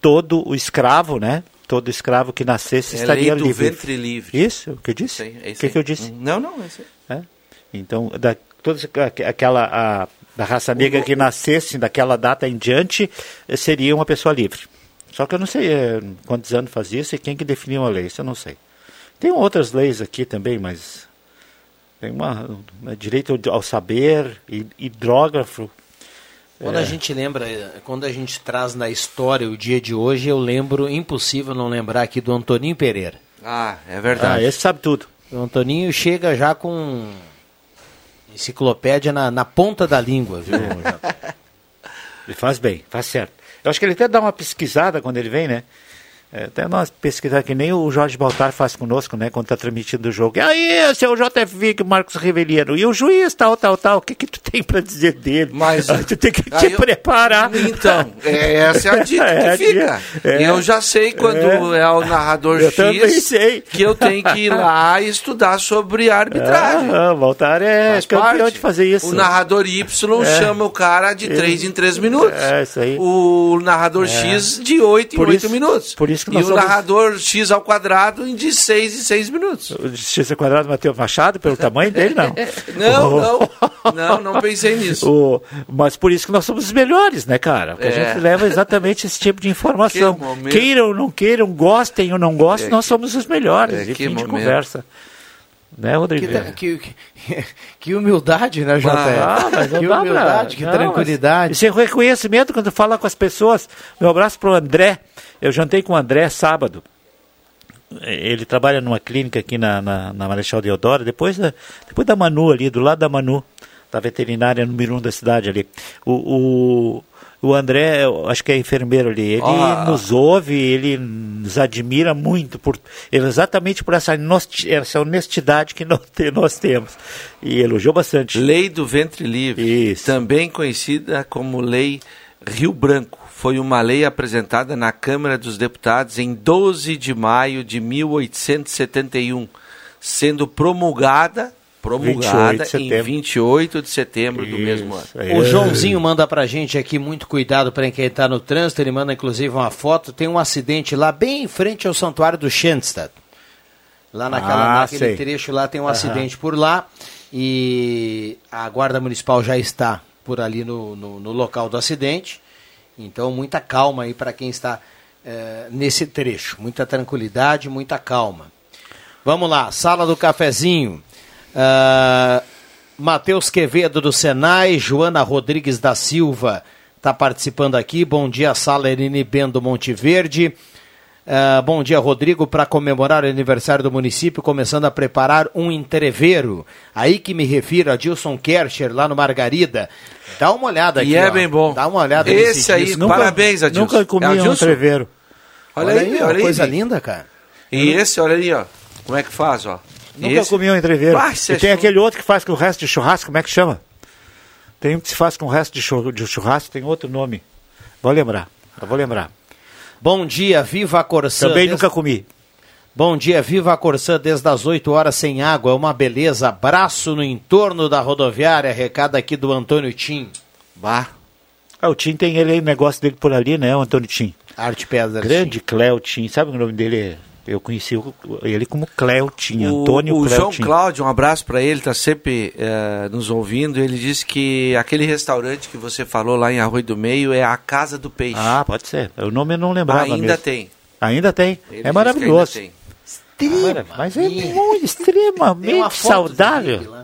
todo o escravo, né? Todo escravo que nascesse É estaria lei do livre. ventre livre. Isso, o que eu disse? É o que, que eu disse? Não, não, é isso aí. É. Então, da, toda aqu- aquela a, da raça negra que nascesse daquela data em diante eh, seria uma pessoa livre. Só que eu não sei eh, quantos anos faz isso e quem que definiu a lei, isso eu não sei. Tem outras leis aqui também, mas tem uma, uma direito ao- saber, hid- hidrógrafo. Quando É. a gente lembra, eh, quando a gente traz na história o dia de hoje, eu lembro, impossível não lembrar aqui do Antoninho Pereira. Ah, é verdade. Ah, esse sabe tudo. O Antoninho chega já com enciclopédia na, na ponta da língua, viu? Jota? Ele faz bem, faz certo. Eu acho que ele até dá uma pesquisada quando ele vem, né? É, até nós pesquisar que nem o Jorge Baltar faz conosco, né? Quando está transmitindo o jogo. E aí, é o JFV, que Marcos Riveliano. E o juiz, tal, tal, tal. O que, que tu tem para dizer dele? Mas- Ah, [LAUGHS] tu tem que Aí te eu- preparar. Então, é, essa é a dica [LAUGHS] É que fica. dica. É. Eu já sei quando é, o narrador Eu X também sei. que eu tenho que ir lá e [LAUGHS] estudar sobre arbitragem. Ah, o Baltar é Faz campeão parte. de fazer isso. O narrador Y É. chama o cara de Ele- 3 em 3 minutos. É, isso aí. O narrador É. X de 8 em Por 8 isso- minutos. por isso que e nós o somos- narrador X ao quadrado de 6 em 6 minutos. O Justiça Quadrado Matheus Machado, pelo tamanho dele, não. [LAUGHS] Não, O- não. Não, não pensei nisso. O- mas por isso que nós somos os melhores, né, cara? Porque É. a gente leva exatamente esse tipo de informação. [LAUGHS] Que. Queiram ou não queiram, gostem ou não gostem, É, nós que- somos os melhores. é, e que fim de momento. conversa. Né, Rodrigo? Que, que, que, [LAUGHS] que humildade, né, JF? Ah, que pra- humildade, que não, tranquilidade. mas Isso é reconhecimento quando fala com as pessoas. Meu abraço pro André. Eu jantei com o André sábado. Ele trabalha numa clínica aqui na, na, na Marechal Deodoro, depois da, depois da Manu ali, do lado da Manu, da veterinária número um da cidade ali. O, o, o André, acho que é enfermeiro ali, ele Ah. nos ouve, ele nos admira muito, por, exatamente por essa, essa honestidade que [LAUGHS] nós, te- nós temos. E elogiou bastante. Lei do Ventre Livre, também conhecida como Lei Rio Branco, foi uma lei apresentada na Câmara dos Deputados em 12 de maio de 1871, sendo promulgada, 28 promulgada de setembro. em 28 de setembro do mesmo ano. O Joãozinho manda pra gente aqui muito cuidado para quem tá no trânsito. Ele manda inclusive uma foto. Tem um acidente lá bem em frente ao santuário do Schenstadt. Lá naquela, Ah, naquele sei. trecho lá tem um Aham. acidente por lá. E a Guarda Municipal já está por ali no, no, no local do acidente. Então, muita calma aí para quem está eh, nesse trecho. Muita tranquilidade, muita calma. Vamos lá, sala do cafezinho. Ah, Matheus Quevedo do Senai, Joana Rodrigues da Silva está participando aqui. Bom dia, sala Eline Bendo Monte Verde. Ah, bom dia, Rodrigo. Para comemorar o aniversário do município, começando a preparar um entreveiro. Aí que me refiro a Dilson Kercher, lá no Margarida. Dá uma olhada aqui. E é ó. bem bom. Dá uma olhada Esse aí, disco. parabéns, Adilson. Nunca comi É um entreveiro. Olha, Olha aí, aí, olha aí. coisa gente. linda, cara. E esse, olha ali, ó. Como é que faz, ó? Nunca Esse- comi um entreveiro. Ah, é e tem aquele outro que faz com o resto de churrasco, como é que chama? Tem um que se faz com o resto de churra- de churrasco, tem outro nome. Vou lembrar, eu vou lembrar. Bom dia, viva a Corsã. Também Des- nunca comi. Bom dia, viva a Corsã desde as 8 horas sem água, é uma beleza. Abraço no entorno da rodoviária, recado aqui do Antônio Tim. Bah. Ah, o Tim tem ele aí, o negócio dele por ali, né, o Antônio Tim. Arte Pedra. Grande Cléo Tim, sabe o nome dele? Eu conheci o- ele como Cleutinho, O, Antônio o João Cleutinho. Cláudio, um abraço para ele, está sempre eh, nos ouvindo. Ele disse que aquele restaurante que você falou lá em Arroio do Meio é a Casa do Peixe. Ah, pode ser. O nome eu não lembrava Ainda mesmo. tem. Ainda tem. Ele é maravilhoso. ainda tem. Maravilha, Mas é muito, extremamente saudável.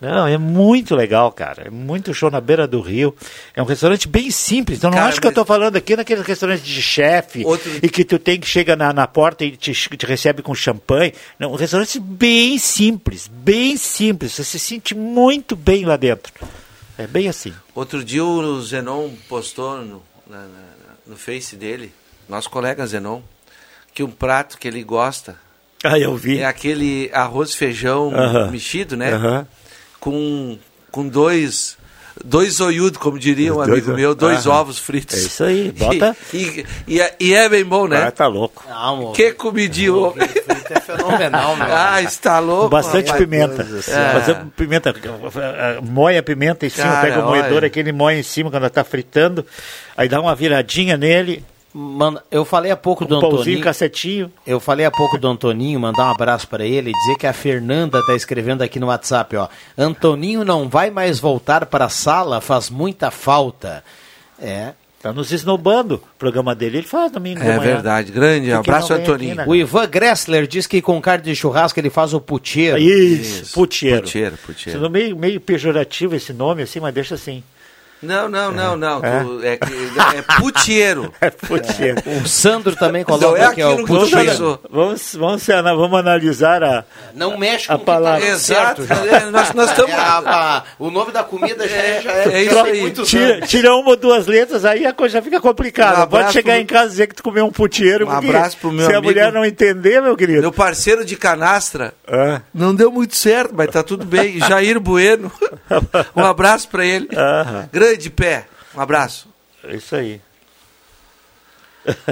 Não, é muito legal, cara. É muito show na beira do rio. É um restaurante bem simples. Então não Cara, acho que eu estou falando aqui naquele restaurante de chefe e que tu tem que chega na, na porta e te, te recebe com champanhe. Não, um restaurante bem simples, bem simples. Você se sente muito bem lá dentro. É bem assim. Outro dia o Zenon postou no, na- na- no Face dele, nosso colega Zenon, que um prato que ele gosta Ah, eu vi. é aquele arroz e feijão Aham. mexido, né? Aham. Com, com dois. Dois zoiudos, como diria um Dois amigo meu, dois Aham. ovos fritos. É isso aí, bota- [LAUGHS] E, e, e é, e é bem bom, né? Ah, tá louco. Que comidinho. É fenomenal, [LAUGHS] meu. Ah, está louco. Com bastante rapaz. pimenta. É. Fazer pimenta. Moe a pimenta em cima, Cara, pega o moedor, olha. aquele moe em cima quando está fritando. Aí dá uma viradinha nele. Mano, eu falei há pouco do Um pãozinho, Antoninho. cacetinho. Eu falei há pouco do Antoninho, mandar um abraço para ele e dizer que a Fernanda tá escrevendo aqui no WhatsApp, ó. Antoninho não vai mais voltar para a sala, faz muita falta. É. Tá nos esnobando. O programa dele ele faz domingo É verdade. Grande que abraço, Antoninho. aqui, né? O Ivan Gressler diz que com carne de churrasco ele faz o puteiro. Isso, putieiro. Putieiro, putieiro. Sendo meio, meio pejorativo esse nome assim, mas deixa assim. Não, não, não, não. É. tu- É, que- é putieiro. [LAUGHS] É putieiro. O Sandro também Não coloca é que é o aquilo que tu puteiro. Vamos, vamos, vamos analisar a, Não mexe a com palavra. o que tá. Exato. É, nós nós estamos. É a- a- o nome da comida já é, já é, é isso aí. Tira, tira uma ou duas letras, aí a coisa já fica complicada. Um Pode chegar pro- em casa e dizer que tu comeu um putieiro. Um abraço pro meu Se a amigo- mulher não entender, meu querido. Meu parceiro de canastra Ah, não deu muito certo, mas tá tudo bem. [LAUGHS] Jair Bueno. [LAUGHS] Um abraço pra ele. Aham. Grande pé. Um abraço. é isso aí.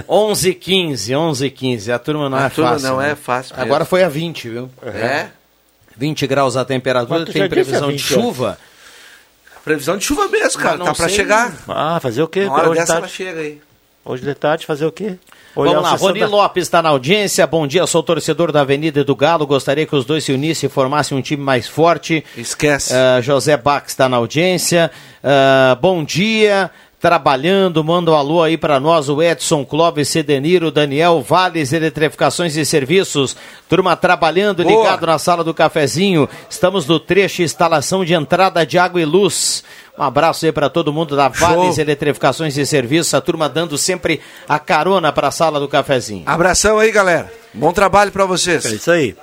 11 15 11 15 A turma não A é turma fácil. não né? é fácil mesmo. Agora foi a 20, viu? É? 20 graus a temperatura, tem previsão de 20, chuva. Previsão de chuva mesmo, cara. Tá pra sei. chegar. Ah, fazer o quê? Uma hora Hoje, dessa de ela tarde, chega aí. hoje de tarde fazer o quê? Olhar Vamos lá, Rony da- Lopes está na audiência. Bom dia, sou torcedor da Avenida e do Galo. Gostaria que os dois se unissem e formassem um time mais forte. Esquece. Ah, José Bax está na audiência. Ah, bom dia. Trabalhando, manda um alô aí para nós, o Edson Clóvis Cedeniro, Daniel Vales, Eletrificações e Serviços. Turma trabalhando, Boa. ligado na sala do cafezinho. Estamos no trecho instalação de entrada de água e luz. Um abraço aí para todo mundo da Vales Eletrificações e Serviços. A turma dando sempre a carona para a sala do cafezinho. Abração aí, galera. Bom trabalho pra vocês. É isso aí.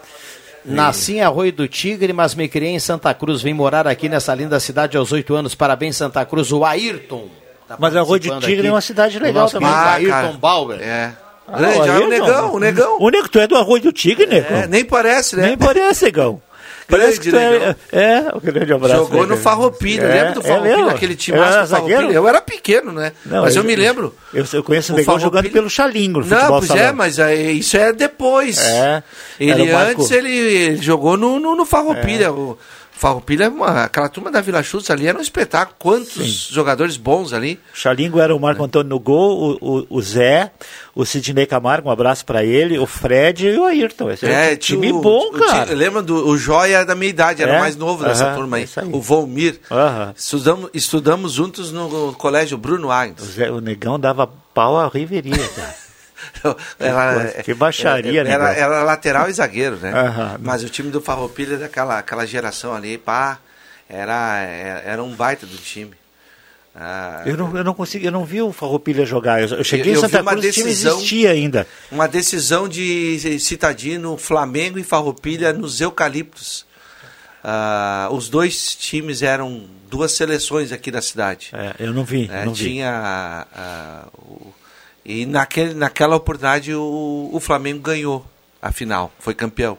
Nasci em Arroio do Tigre, mas me criei em Santa Cruz. Vim morar aqui nessa linda cidade aos oito anos. Parabéns, Santa Cruz. O Ayrton. Tá Mas Arroio do participando Tigre aqui. é uma cidade O legal também. Ah, Ayrton. Bauer. É. Ah, Grande, o ah, o Ayrton. negão, o negão. O nego, tu é do Arroio do Tigre, nego? É, nem parece, né? Nem parece, negão. [LAUGHS] Parece que tu é, é, um grande abraço. Jogou né, no? Farroupilha, É, lembra do é Farroupilha, mesmo? aquele time Era massa do zagueiro? Farroupilha? Eu era pequeno, né? Não, mas eu, me lembro. Eu, eu conheço o O negão Farroupilha- jogando pelo Xalingo Não, pois é, salão. mas aí, isso é depois. É, Ele o antes, ele, ele jogou no, no, no Farroupilha. O Farroupilha, é uma- aquela turma da Vila Chutes ali era um espetáculo. Quantos jogadores bons ali. O Xalingo era o Marco Antônio no gol, o, o, o Zé, o Sidney Camargo, um abraço pra ele, o Fred e o Ayrton. Esse é, um time o- bom, o- cara. lembra do o Joia da minha idade, era É? o mais novo dessa Aham, turma aí. aí. O Volmir. Aham. Estudamos, estudamos juntos no colégio Bruno O, Agnes. Zé- o negão dava pau à riveria, cara. [LAUGHS] Era, Que baixaria, né, era, era lateral e zagueiro, né? Aham. Mas o time do Farroupilha, daquela aquela geração ali, pá, era, era era um baita do time. Ah, Eu não, eu não consegui, eu não vi o Farroupilha jogar. Eu, eu cheguei Eu- em Santa Cruz, o time decisão- existia ainda. Uma decisão de Citadino, Flamengo e Farroupilha nos Eucaliptos. Ah, os dois times eram duas seleções aqui da cidade. É, eu não vi, É, não vi. tinha ah, o- e naquele, naquela oportunidade o, o Flamengo ganhou a final, foi campeão.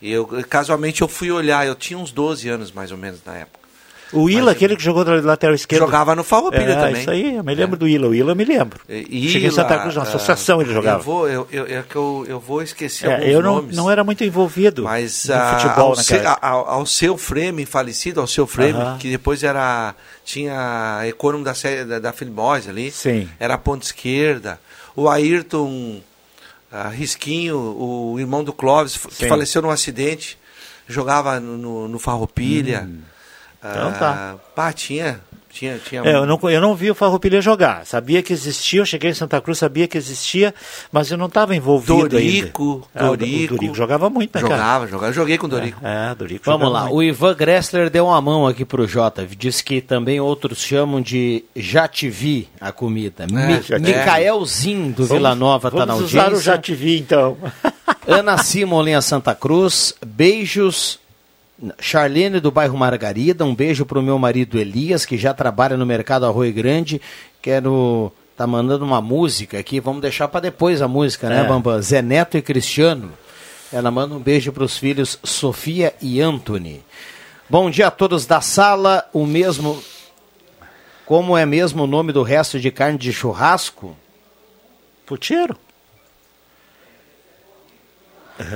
E eu casualmente eu fui olhar, eu tinha uns 12 anos mais ou menos na época. O Ila, aquele que jogou da lateral esquerda. Jogava no Farroupilha é, também. Isso aí, eu me lembro do Ila. O Ila eu me lembro. E- Cheguei em Santa Cruz, na ah, associação ele jogava. Eu vou, eu, eu, é que eu, eu vou esquecer É, alguns eu não, nomes. não era muito envolvido Mas no futebol ao, naquela seu, ao, ao seu Frame, falecido, ao seu Frame, Aham. que depois era tinha econômico da série da, da Filmose ali. Sim. Era a ponta esquerda. O Ayrton a Risquinho, o irmão do Clóvis, que Sim. faleceu num acidente, jogava no, no, no Farroupilha. Então tá. Ah, pá, tinha, tinha, tinha É, eu, não, eu não vi o Farroupilha jogar. Sabia que existia, eu cheguei em Santa Cruz, sabia que existia, mas eu não estava envolvido Dorico, ainda. É, o- Dorico. O Dorico jogava muito, né, cara? Jogava, jogava. Eu joguei com o Dorico. É, Dorico Vamos jogava lá, muito. o Ivan Gressler deu uma mão aqui pro Jota, disse que também outros chamam de já te vi a comida. Mi- já te vi. Micaelzinho do Vamos- Vila Nova tá na vamos audiência. usar o já te vi, então. Ana Simolinha Santa Cruz, beijos. Charlene do bairro Margarida, um beijo pro meu marido Elias, que já trabalha no mercado Arroio Grande. Quero. Tá mandando uma música aqui, vamos deixar para depois a música, né, É. Bambam? Zé Neto e Cristiano. Ela manda um beijo pros filhos Sofia e Anthony. Bom dia a todos da sala. O mesmo. Como é mesmo o nome do resto de carne de churrasco? Puteiro.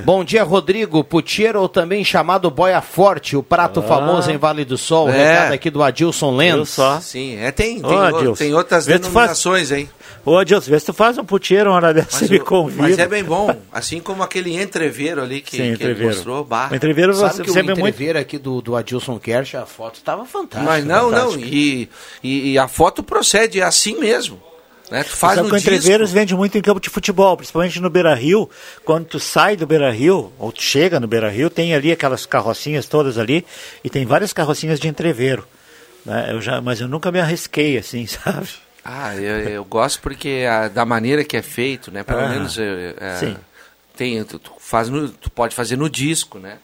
Bom dia, Rodrigo. Putiero, ou também chamado Boia Forte, o prato Ah. famoso em Vale do Sol. É. Recado aqui do Adilson Lenz. Sim, é, tem, tem, Ô, o- tem outras vê tu faz- denominações, hein? Ô, Adilson, vê se tu faz um puteiro uma hora dessa e [LAUGHS] me convida. mas é bem bom. Assim como aquele entreveiro ali que, Sim, que ele entreveiro. mostrou. Bah. O entreveiro Sabe você que o sempre é muito... entreveiro aqui do, do Adilson Kersh, a foto estava fantástica. Mas não, não. fantástica. E, e, e a foto procede assim mesmo. Né? Tu faz Sabe no. Entreveiros vende muito em campo de futebol, principalmente no Beira Rio. Quando tu sai do Beira Rio, ou tu chega no Beira Rio, tem ali aquelas carrocinhas todas ali, e tem várias carrocinhas de entreveiro. né? Eu já, mas eu nunca me arrisquei assim, [LAUGHS] sabe? Ah, eu, eu gosto porque a- da maneira que é feito, né? Pelo Ah, menos é, sim. tem, tu, tu faz no- tu pode fazer no disco, né?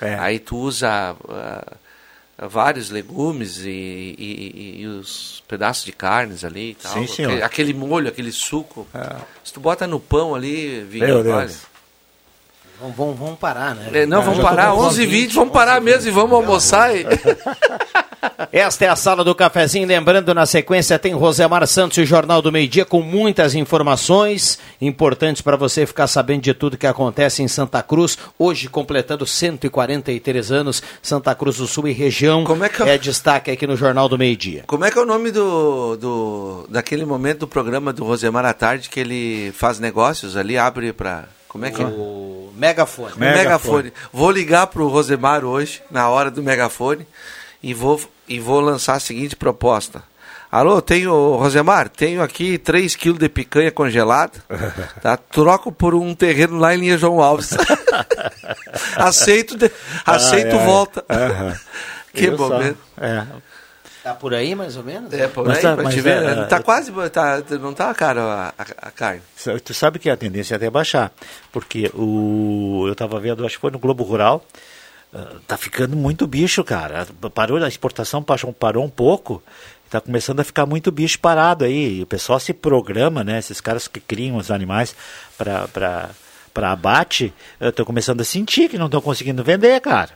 É. Aí tu usa ah, vários legumes e, e- e- e os pedaços de carnes ali e tal. Sim, senhor. Aquele, aquele molho, aquele suco. Se tu bota no pão ali, vinho, Meu Deus. olha. Vamos, vamos, vamos parar, né? É, não, vamos parar, com 11 h 20, 20 vamos parar mesmo e vamos almoçar. E... [LAUGHS] Esta é a sala do cafezinho. Lembrando, na sequência tem Rosemar Santos e o Jornal do Meio Dia com muitas informações importantes para você ficar sabendo de tudo que acontece em Santa Cruz. Hoje, completando 143 anos, Santa Cruz do Sul e região. Como é que eu- é destaque aqui no Jornal do Meio Dia. Como é que é o nome do, do daquele momento do programa do Rosemar à tarde que ele faz negócios ali, abre para como é que é? O megafone. O megafone. Vou ligar pro Rosemar hoje, na hora do megafone, e vou, e vou lançar a seguinte proposta. Alô, tenho, Rosemar, tenho aqui 3 quilos de picanha congelada, [LAUGHS] tá? Troco por um terreno lá em Linha João Alves. [LAUGHS] aceito, de- aceito é. volta. [LAUGHS] Que só? momento. É. Tá por aí, mais ou menos? É, por Mas aí, tá- pra mas te ver. é, né? tá é- quase, tá, não tá cara a, a- a carne. Tu sabe que a tendência é até baixar, porque o eu estava vendo, acho que foi no Globo Rural, tá ficando muito bicho, cara. Parou a exportação parou, um pouco, tá começando a ficar muito bicho parado aí. E o pessoal se programa, né? Esses caras que criam os animais para para para abate, estão começando a sentir que não estão conseguindo vender, cara.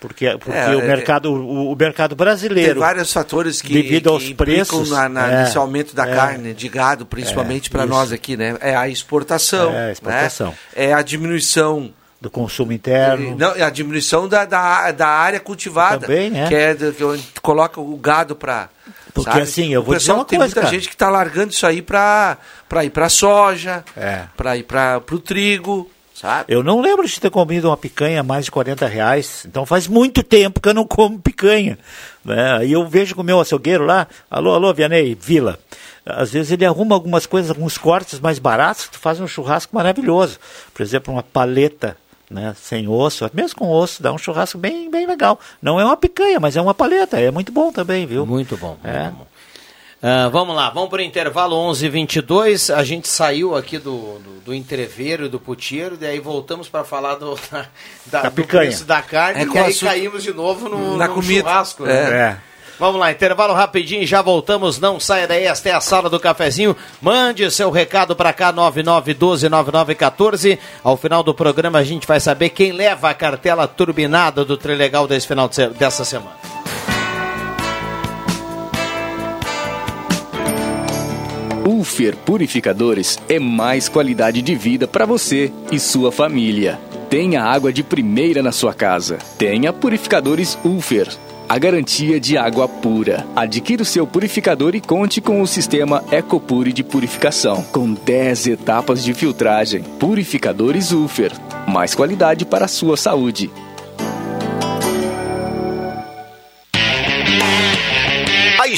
Porque, porque É, o é- mercado o, o mercado brasileiro Tem vários fatores que, devido aos que preços na, na- é, nesse aumento da é, carne de gado, principalmente É, para isso. nós aqui, né? É a exportação. É, a exportação. né? É a diminuição. Do consumo interno. Não, é a diminuição da, da, da área cultivada. Também, é. Que é que onde tu coloca o gado para. Porque assim, eu vou o dizer pessoal uma tem coisa, muita cara. gente que está largando isso aí para ir para soja, É. para ir para o trigo, sabe? Eu não lembro de ter comido uma picanha a mais de 40 reais. Então faz muito tempo que eu não como picanha. Né? Aí eu vejo com o meu açougueiro lá, alô, alô, Vianney, Vila. Às vezes ele arruma algumas coisas, alguns cortes mais baratos, que tu faz um churrasco maravilhoso. Por exemplo, uma paleta né, sem osso, mesmo com osso, dá um churrasco bem, bem legal. Não é uma picanha, mas é uma paleta, é muito bom também, viu? Muito bom. É. Ah, vamos lá, vamos para o intervalo 11:22. A gente saiu aqui do, do, do entreveiro e do putieiro, daí voltamos para falar do, [LAUGHS] da, Da do picanha. preço da carne, É e aí caímos de novo no, Na no comida. churrasco. né? É. É. Vamos lá, intervalo rapidinho, já voltamos, não saia daí, esta é a sala do cafezinho. Mande seu recado para cá, 99129914. Ao final do programa a gente vai saber quem leva a cartela turbinada do Trilegal desse final de dessa semana. Ulfer Purificadores é mais qualidade de vida para você e sua família. Tenha água de primeira na sua casa. Tenha purificadores Ulfer. A garantia de água pura. Adquira o seu purificador e conte com o sistema Ecopure de purificação, com 10 etapas de filtragem. Purificadores Ufer. Mais qualidade para a sua saúde.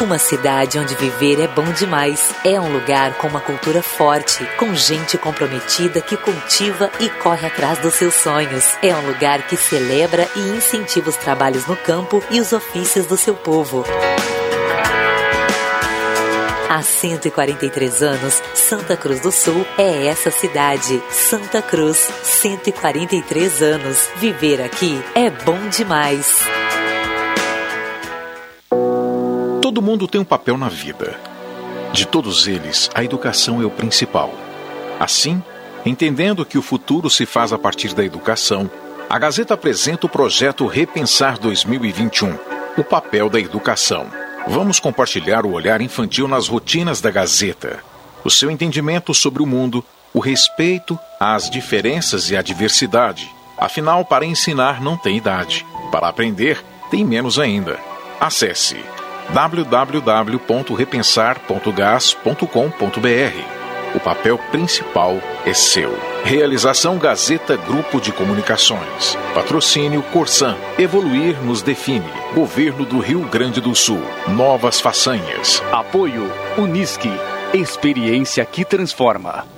Uma cidade onde viver é bom demais. É um lugar com uma cultura forte, com gente comprometida que cultiva e corre atrás dos seus sonhos. É um lugar que celebra e incentiva os trabalhos no campo e os ofícios do seu povo. Há 143 anos, Santa Cruz do Sul é essa cidade. Santa Cruz, 143 anos. Viver aqui é bom demais. Todo mundo tem um papel na vida. De todos eles, a educação é o principal. Assim, entendendo que o futuro se faz a partir da educação, a Gazeta apresenta o projeto Repensar 2021 o papel da educação. Vamos compartilhar o olhar infantil nas rotinas da Gazeta, o seu entendimento sobre o mundo, o respeito às diferenças e à diversidade. Afinal, para ensinar não tem idade, para aprender tem menos ainda. Acesse www.repensar.gas.com.br. O papel principal é seu. Realização Gazeta Grupo de Comunicações. Patrocínio Corsan. Evoluir nos define. Governo do Rio Grande do Sul. Novas façanhas. Apoio Unisque. Experiência que transforma.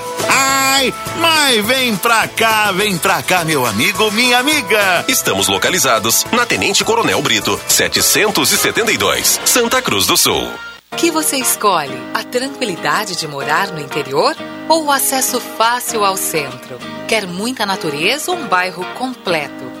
Ai, mas vem pra cá, vem pra cá, meu amigo, minha amiga. Estamos localizados na Tenente Coronel Brito, 772, Santa Cruz do Sul. Que você escolhe? A tranquilidade de morar no interior ou o acesso fácil ao centro? Quer muita natureza ou um bairro completo?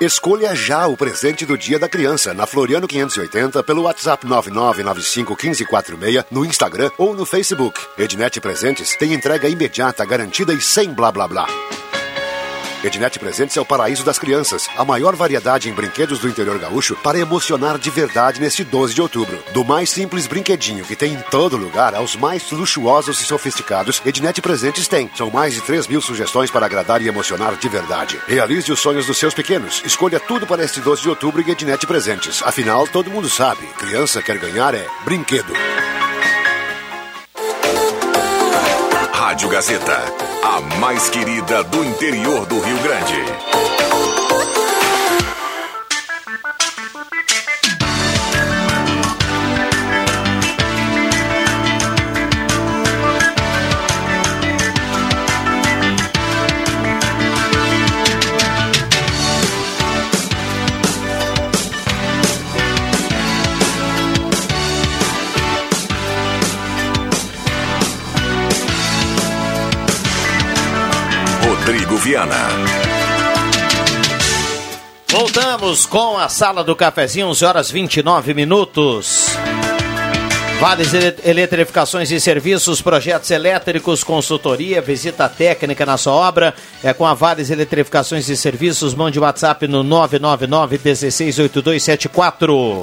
Escolha já o presente do Dia da Criança na Floriano 580 pelo WhatsApp 99951546 no Instagram ou no Facebook. Ednet Presentes tem entrega imediata, garantida e sem blá blá blá. Ednet Presentes é o paraíso das crianças. A maior variedade em brinquedos do interior gaúcho para emocionar de verdade neste 12 de outubro. Do mais simples brinquedinho que tem em todo lugar aos mais luxuosos e sofisticados, Ednet Presentes tem. São mais de 3 mil sugestões para agradar e emocionar de verdade. Realize os sonhos dos seus pequenos. Escolha tudo para este 12 de outubro em Ednet Presentes. Afinal, todo mundo sabe, criança quer ganhar é brinquedo. Rádio Gazeta, a mais querida do interior do Rio Grande. Viana. Voltamos com a sala do cafezinho, 11 horas 29 minutos. Vales ele- Eletrificações e Serviços, projetos elétricos, consultoria, visita técnica na sua obra. É com a Vales Eletrificações e Serviços, mande WhatsApp no 999 168274.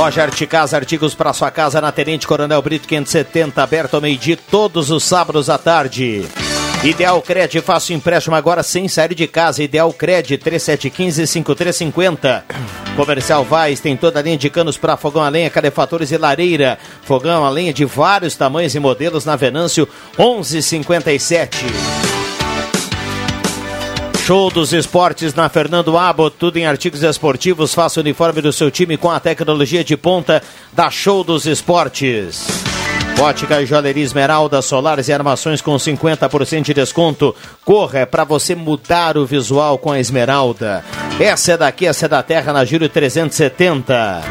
Loja Articasa, artigos para sua casa na Tenente Coronel Brito 570, aberto ao meio-dia todos os sábados à tarde. Ideal Cred, faça o empréstimo agora sem sair de casa. Ideal Cred, 3715-5350. Comercial Vaz tem toda a linha de canos para fogão a lenha, calefatores e lareira. Fogão a lenha de vários tamanhos e modelos na Venâncio 1157. Show dos esportes na Fernando Abbott, tudo em artigos esportivos. Faça o uniforme do seu time com a tecnologia de ponta da Show dos Esportes. Ótica e Joalheria Esmeralda, solares e armações com 50% de desconto. Corra para você mudar o visual com a Esmeralda. Essa é daqui, essa é da Terra, na Giro 370.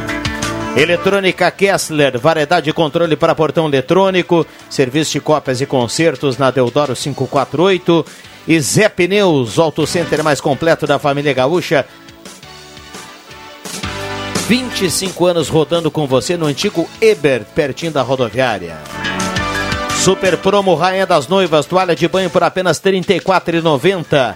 Eletrônica Kessler, variedade de controle para portão eletrônico, serviço de cópias e concertos na Deodoro 548 e Zé Pneus, Auto Center mais completo da família gaúcha. 25 anos rodando com você no antigo Eber, pertinho da rodoviária. Super promo Rainha das Noivas, toalha de banho por apenas R$ 34,90.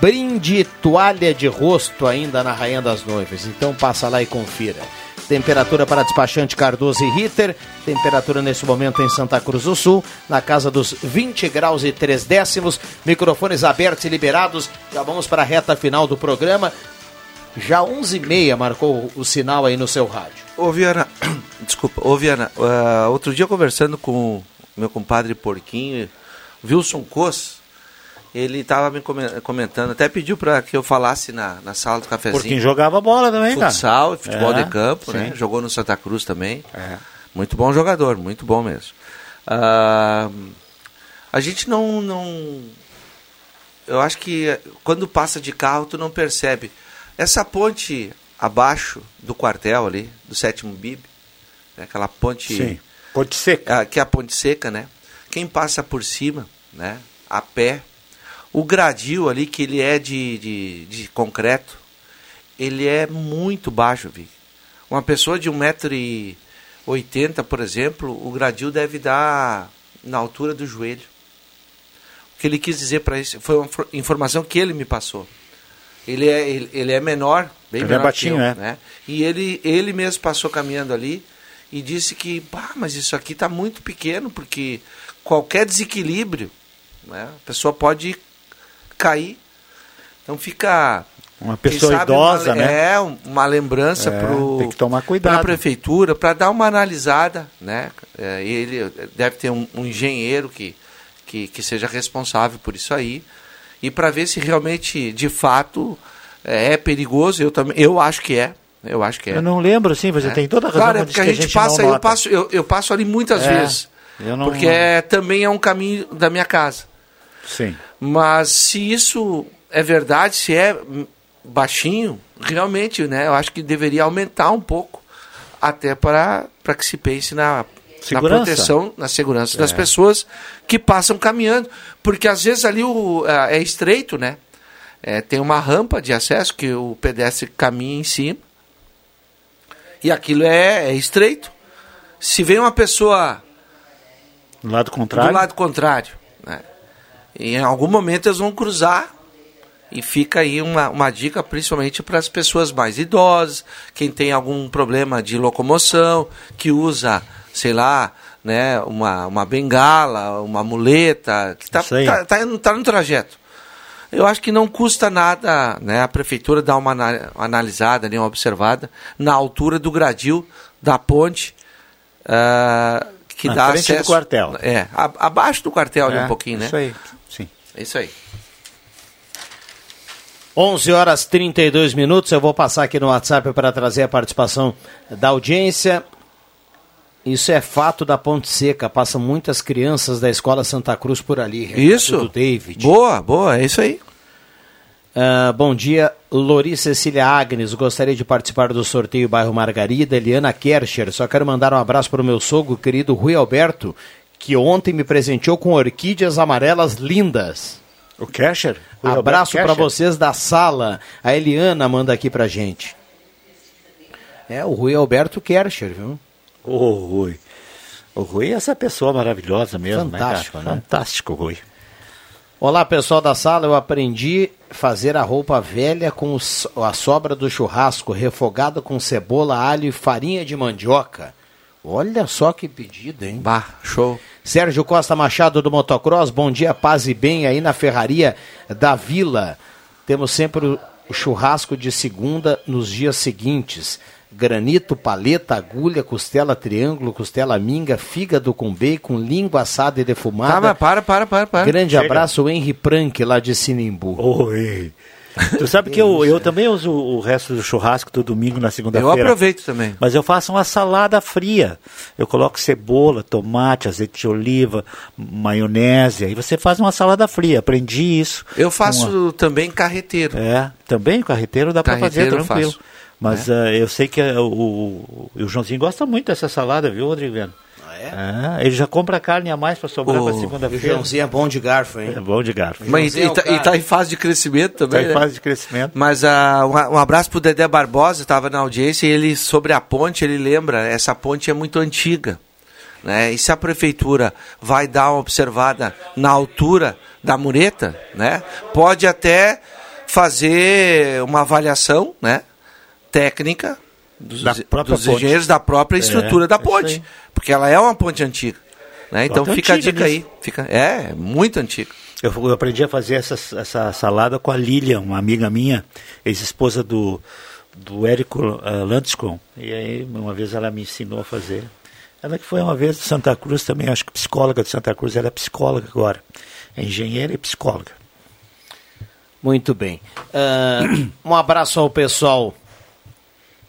Brinde toalha de rosto ainda na Rainha das Noivas. Então passa lá e confira. Temperatura para despachante Cardoso e Ritter. Temperatura nesse momento em Santa Cruz do Sul, na casa dos 20 graus e 3 décimos. Microfones abertos e liberados. Já vamos para a reta final do programa. Já 11h30 marcou o sinal aí no seu rádio. Ô Viana, [CLEARS THROAT] desculpa, ô Viana, uh, outro dia conversando com meu compadre Porquinho, Wilson Cos, ele estava me comen- comentando, até pediu para que eu falasse na, na sala do cafezinho. Porque jogava bola também, cara. Futsal, futebol É, de campo, né? sim. Jogou no Santa Cruz também. Muito bom jogador, muito bom mesmo. Ah, a gente não, não. Eu acho que quando passa de carro, tu não percebe. Essa ponte abaixo do quartel ali, do sétimo BIB, né? aquela ponte. Sim, ponte seca. Ah, que é a ponte seca, né? Quem passa por cima, né? A pé. O gradil ali, que ele é de, de, de concreto, ele é muito baixo, Vic. Uma pessoa de 1,80m, por exemplo, o gradil deve dar na altura do joelho. O que ele quis dizer para isso foi uma infor- informação que ele me passou. Ele é, ele, ele é menor, bem Ele é menor baixinho, que eu, é. né? E ele, ele mesmo passou caminhando ali e disse que, pá, mas isso aqui está muito pequeno, porque qualquer desequilíbrio, né, a pessoa pode cair. Então fica Uma pessoa sabe, idosa, uma, né? É, uma lembrança É, pro tem que tomar para cuidado. a prefeitura, para dar uma analisada, né? É, ele deve ter um, um engenheiro que, que, que seja responsável por isso aí e para ver se realmente, de fato, é, é perigoso. Eu também, eu acho que é. Eu acho que é. Eu não lembro, sim, você É. tem toda a razão. Claro, é porque a diz que gente, passa, eu passo, eu, eu passo ali muitas É, vezes. eu não- porque é, também é um caminho da minha casa. Sim. Mas se isso é verdade, se é baixinho, realmente, né? Eu acho que deveria aumentar um pouco, até para para que se pense na, na Segurança. proteção, na segurança das É. pessoas que passam caminhando, porque às vezes ali o, é estreito, né? É, tem uma rampa de acesso que o pedestre caminha em cima e aquilo é, é estreito. Se vem uma pessoa Do lado contrário. do lado contrário. Né? E em algum momento eles vão cruzar. E fica aí uma, uma dica, principalmente para as pessoas mais idosas, quem tem algum problema de locomoção, que usa, sei lá, né, uma, uma bengala, uma muleta, que está tá, tá, no- tá no trajeto. Eu acho que não custa nada né, a prefeitura dar uma ana- analisada, ali, uma observada, na altura do gradil da ponte ah, que Na dá frente do acesso. quartel. É, abaixo do quartel ali É, um pouquinho, né? Isso aí. É isso aí. 11 horas 32 minutos. Eu vou passar aqui no WhatsApp para trazer a participação da audiência. Isso é fato da Ponte Seca. Passam muitas crianças da Escola Santa Cruz por ali. Isso. Do David. Boa, boa, é isso aí. Ah, bom dia, Lori Cecília Agnes. Gostaria de participar do sorteio bairro Margarida. Eliana Kercher. Só quero mandar um abraço para o meu sogro, querido Rui Alberto, que ontem me presenteou com orquídeas amarelas lindas. O Kercher? Rui Abraço para vocês da sala. A Eliana manda aqui pra gente. É, o Rui Alberto Kercher, viu? Ô, Rui. O Rui é essa pessoa maravilhosa mesmo, Fantástico, né? né? Fantástico, Rui. Olá, pessoal da sala. Eu aprendi fazer a roupa velha com a sobra do churrasco, refogada com cebola, alho e farinha de mandioca. Olha só que pedido, hein? Bah, show. Sérgio Costa Machado do Motocross, bom dia, paz e bem aí na ferraria da Vila. Temos sempre o churrasco de segunda nos dias seguintes. Granito, paleta, agulha, costela triângulo, costela minga, fígado com bacon, língua assada e defumada. Tá, para, para, para, para. Grande Chega. abraço, Henry Prank, lá de Sinimbu. Oi. [LAUGHS] Tu sabe que eu, eu também uso o resto do churrasco do domingo na segunda-feira. Eu aproveito também. Mas eu faço uma salada fria. Eu coloco cebola, tomate, azeite de oliva, maionese. Aí você faz uma salada fria. Aprendi isso. Eu faço Uma- também carreteiro. É, também carreteiro dá para fazer tranquilo. Mas ah, eu sei que ah, o, o, o Joãozinho gosta muito dessa salada, viu, Rodrigo? Ah, é? ele já compra carne a mais para sobrar O- para O segunda-feira. Joãozinho é bom de garfo, hein? É bom de garfo. Mas e, é o tá, e tá em fase de crescimento também. Tá em né? fase de crescimento. Mas ah, um, um abraço pro Dedé Barbosa, estava na audiência, e ele, sobre a ponte, ele lembra, essa ponte é muito antiga. Né? E se a prefeitura vai dar uma observada na altura da mureta, né? pode até fazer uma avaliação né? técnica dos, Da própria dos ponte. engenheiros da própria É, estrutura da é isso ponte. aí. Porque ela é uma ponte antiga. Né? Então Ponte fica a dica aí. mesmo. Fica, é, muito antiga. Eu, eu aprendi a fazer essa, essa salada com a Lilian, uma amiga minha, ex-esposa do, do Érico uh, Landskron. E aí, uma vez ela me ensinou a fazer. Ela que foi uma vez de Santa Cruz também, acho que psicóloga de Santa Cruz, ela é psicóloga agora. É engenheira e psicóloga. Muito bem. Ah, [CLEARS THROAT] um abraço ao pessoal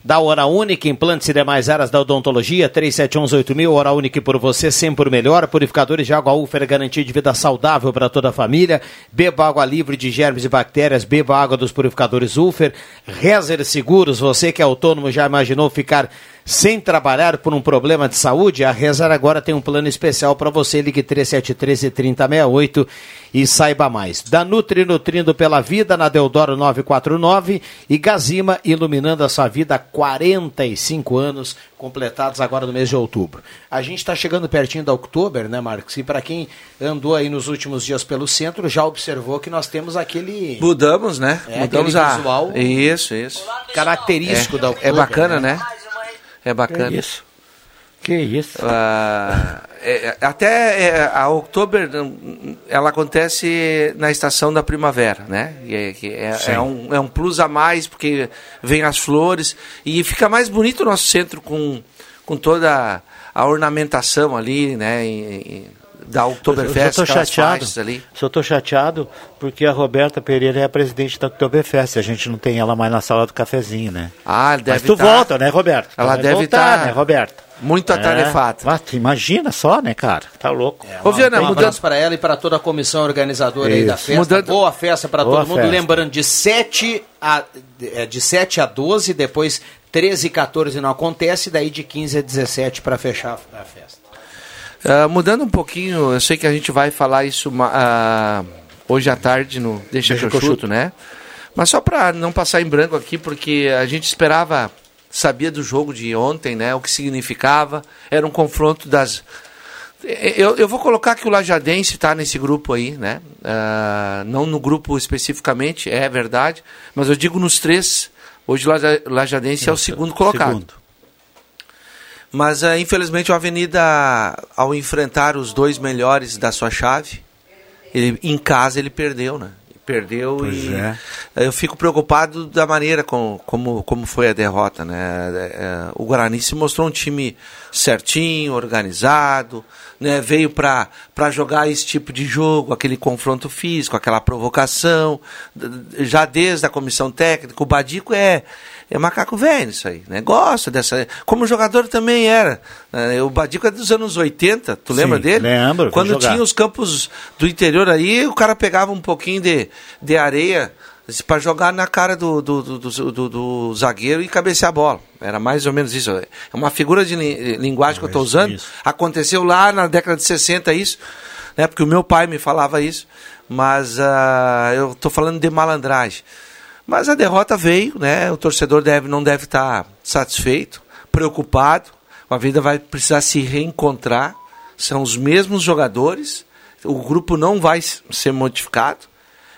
da Hora Única, implantes e demais áreas da odontologia, 37118000, Hora Única por você, sempre o melhor. Purificadores de água Ufer, garantia de vida saudável para toda a família. Beba água livre de germes e bactérias, beba água dos purificadores Ufer. Rezer Seguros, você que é autônomo, já imaginou ficar sem trabalhar por um problema de saúde? A Rezer agora tem um plano especial para você. Ligue 3713 3068 e saiba mais. Da Nutri Nutrindo pela Vida, na Deodoro 949 e Gazima iluminando a sua vida há 45 anos, completados agora no mês de outubro. A gente está chegando pertinho da outubro, né, Marcos? E para quem andou aí nos últimos dias pelo centro, já observou que nós temos aquele Mudamos, né? É, Mudamos aquele a. visual. Isso, isso. característico é, da é Oktober, bacana, né? É bacana. Que isso? Que isso? Ah, é, é, até é, a Oktober, hum, ela acontece na estação da primavera, né? E é, é, é um, é um plus a mais, porque vem as flores e fica mais bonito o nosso centro com, com toda a ornamentação ali, né? e- e- da Oktoberfest, chateado. faixas ali. Só tô chateado porque a Roberta Pereira é a presidente da Oktoberfest. A gente não tem ela mais na sala do cafezinho, né? Ah, deve Mas tu tá- volta, né, Roberto? Tu Ela deve voltar, tá né, Roberto? muito atarefada. É. Tu imagina só, né, cara? Tá louco. Ô, Viana, um mudando- abraço para ela e para toda a comissão organizadora aí da Isso. festa. Mudando- Boa festa para todo mundo. festa. Lembrando, de 7 a, é, de 7 a 12, depois 13 e 14 não acontece, daí de 15 a 17 para fechar a festa. Ah, mudando um pouquinho, eu sei que a gente vai falar isso ah, hoje à tarde no Deixa, Deixa que eu que eu chuto, chuto. né? Mas só para não passar em branco aqui, porque a gente esperava, sabia do jogo de ontem, né? O que significava. Era um confronto das. Eu, eu vou colocar que o Lajadense está nesse grupo aí, né? Ah, não no grupo especificamente, é verdade, mas eu digo nos três. Hoje o Laja- Lajadense é o segundo colocado. Segundo. Mas ah, infelizmente o Avenida, ao enfrentar os dois melhores da sua chave, ele, em casa ele perdeu, né? Perdeu Pois e é. eu fico preocupado da maneira com, como, como foi a derrota, né? É, O Guarani se mostrou um time certinho, organizado, né? Veio para jogar esse tipo de jogo, aquele confronto físico, aquela provocação, já desde a comissão técnica, o Badico é é macaco velho isso aí, né? Gosta dessa. Como jogador também era. né? O Badico é dos anos 80, tu Sim, lembra dele? lembro, Quando tinha os campos do interior aí, o cara pegava um pouquinho de, de areia para jogar na cara do, do, do, do- do- zagueiro e cabecear a bola. Era mais ou menos isso. É uma figura de li- linguagem que eu estou usando. Aconteceu lá na década de 60 isso, né? Porque o meu pai me falava isso, mas ah, eu estou falando de malandragem. Mas a derrota veio, né? O torcedor deve, não deve estar satisfeito, preocupado. A vida vai precisar se reencontrar. São os mesmos jogadores. O grupo não vai ser modificado.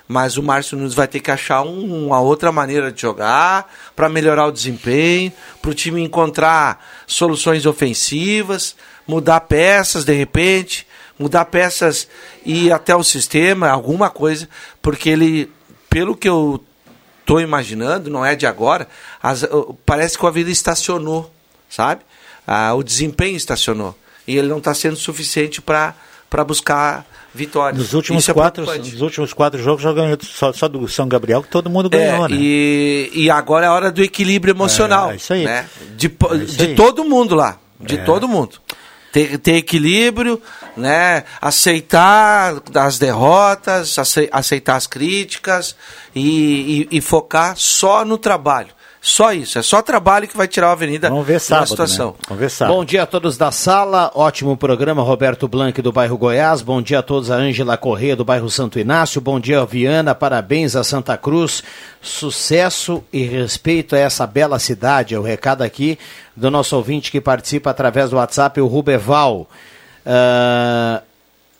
Mas o Márcio Nunes vai ter que achar um, uma outra maneira de jogar para melhorar o desempenho, para o time encontrar soluções ofensivas, mudar peças de repente, mudar peças e até o sistema, alguma coisa, porque ele, pelo que eu estou imaginando, não é de agora, as, parece que a vida estacionou, sabe? Ah, o desempenho estacionou. E ele não está sendo suficiente para buscar vitórias. Nos últimos, Isso é quatro, nos últimos quatro jogos já ganhou só, só do São Gabriel que todo mundo ganhou, É, né? e, e agora é a hora do equilíbrio emocional. É, isso aí. Né? De, É isso de aí. todo mundo lá. De É. todo mundo. Ter, ter equilíbrio, né? aceitar as derrotas, ace- aceitar as críticas e, e- e focar só no trabalho. Só isso. É só trabalho que vai tirar a Avenida Vamos ver da sábado, situação. né? Vamos ver sábado. Bom dia a todos da sala, ótimo programa, Roberto Blanc do bairro Goiás, bom dia a todos, a Ângela Corrêa do bairro Santo Inácio, bom dia Viana, parabéns a Santa Cruz, sucesso e respeito a essa bela cidade, é o recado aqui do nosso ouvinte que participa através do WhatsApp, o Rubeval. Ah,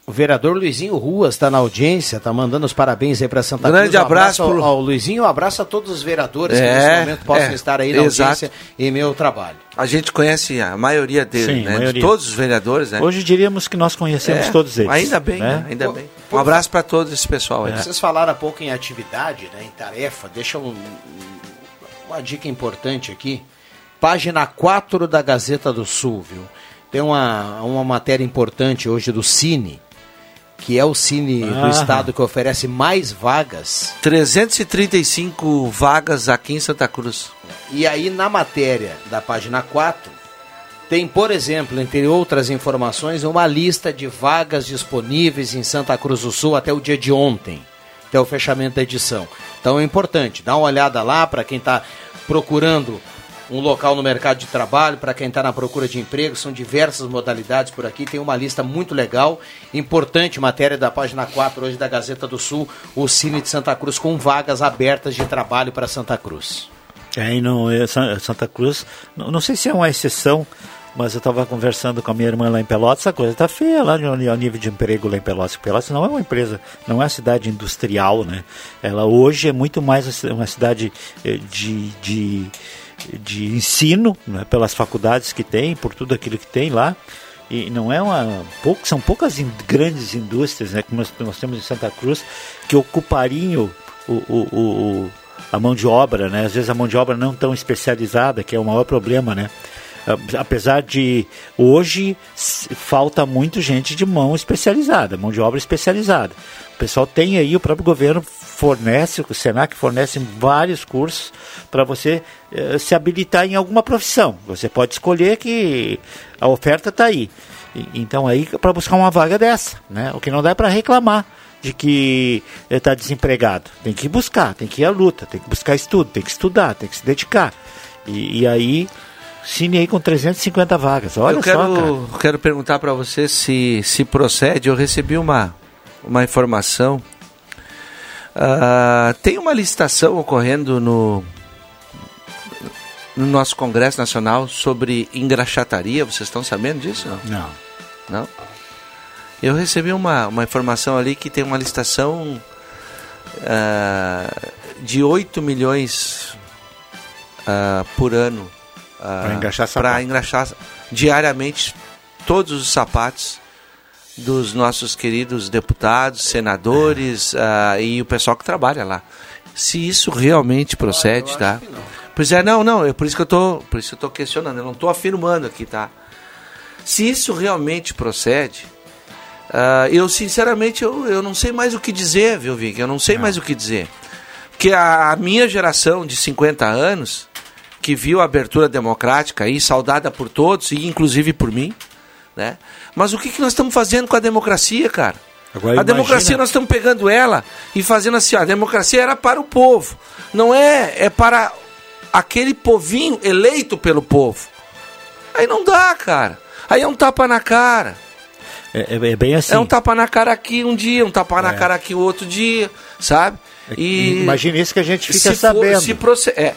o vereador Luizinho Ruas está na audiência, está mandando os parabéns aí para Santa Grande Cruz. Um abraço ao, pro- ao Luizinho, um abraço a todos os vereadores que É, nesse momento possam é, estar aí na exato. audiência e meu trabalho. A gente conhece a maioria dele, Sim, né? maioria. De todos os vereadores, né? Hoje diríamos que nós conhecemos É, todos eles. Ainda bem, né? né? ainda bem. Um abraço para todo esse pessoal aí. Vocês falaram há pouco em atividade, né, em tarefa. Deixa um- uma dica importante aqui. Página 4 da Gazeta do Sul, viu? Tem uma, uma matéria importante hoje do Cine, que é o Cine do Ah. Estado que oferece mais vagas. 335 vagas aqui em Santa Cruz. E aí, na matéria da página 4, tem, por exemplo, entre outras informações, uma lista de vagas disponíveis em Santa Cruz do Sul até o dia de ontem, até o fechamento da edição. Então é importante, dá uma olhada lá para quem está procurando um local no mercado de trabalho, para quem está na procura de emprego, são diversas modalidades por aqui, tem uma lista muito legal, importante, matéria da página 4 hoje da Gazeta do Sul, o Cine de Santa Cruz com vagas abertas de trabalho para Santa Cruz. É, e eh, Sa- Santa Cruz, não, não sei se é uma exceção, mas eu estava conversando com a minha irmã lá em Pelotas, a coisa está feia lá no, no nível de emprego lá em Pelotas. Pelotas não é uma empresa, não é uma cidade industrial, né? Ela hoje é muito mais uma cidade eh, de, de, de ensino, né? pelas faculdades que tem, por tudo aquilo que tem lá. E não é uma. Pouco, são poucas in- grandes indústrias, né? Como nós, nós temos em Santa Cruz, que ocupariam o, o, o- o- a mão de obra, né? Às vezes a mão de obra não tão especializada, que é o maior problema, né? A- Apesar de hoje falta muito gente de mão especializada, mão de obra especializada. O pessoal tem aí, o próprio governo fornece, o Senac fornece vários cursos para você eh, se habilitar em alguma profissão. Você pode escolher que a oferta está aí. E- Então aí para buscar uma vaga dessa, né? O que não dá é para reclamar de que está desempregado. Tem que buscar, tem que ir à luta, tem que buscar estudo, tem que estudar, tem que se dedicar. E, e aí, Cine aí com 350 vagas. Olha eu quero, só, cara. quero perguntar para você se, se procede. Eu recebi uma, uma informação. Ah, tem uma licitação ocorrendo no, no nosso Congresso Nacional sobre engraxataria. Vocês estão sabendo disso? Não. Não. Não? Eu recebi uma, uma informação ali que tem uma licitação ah, de 8 milhões ah, por ano engraxar para sapato. engraxar diariamente todos os sapatos dos nossos queridos deputados, senadores ah, e o pessoal que trabalha lá. Se isso realmente procede, tá? Pois é, não, não, é por isso que eu tô, por isso que eu tô questionando, eu não tô afirmando aqui, tá? Se isso realmente procede, ah, eu sinceramente eu, eu não sei mais o que dizer, viu, Vic? Eu não sei mais o que dizer. Porque a, a minha geração de 50 anos, que viu a abertura democrática aí, saudada por todos, e inclusive por mim, né? Mas o que, que nós estamos fazendo com a democracia, cara? Agora a democracia imagina- nós estamos pegando ela e fazendo assim, ó, a democracia era para o povo. Não é, é para aquele povinho eleito pelo povo. Aí não dá, cara. Aí é um tapa na cara. É, é- é bem assim. É um tapa na cara aqui um dia, um tapa na É. cara aqui o outro dia, sabe? E Imagina isso que a gente fica se for- sabendo. se proce- é.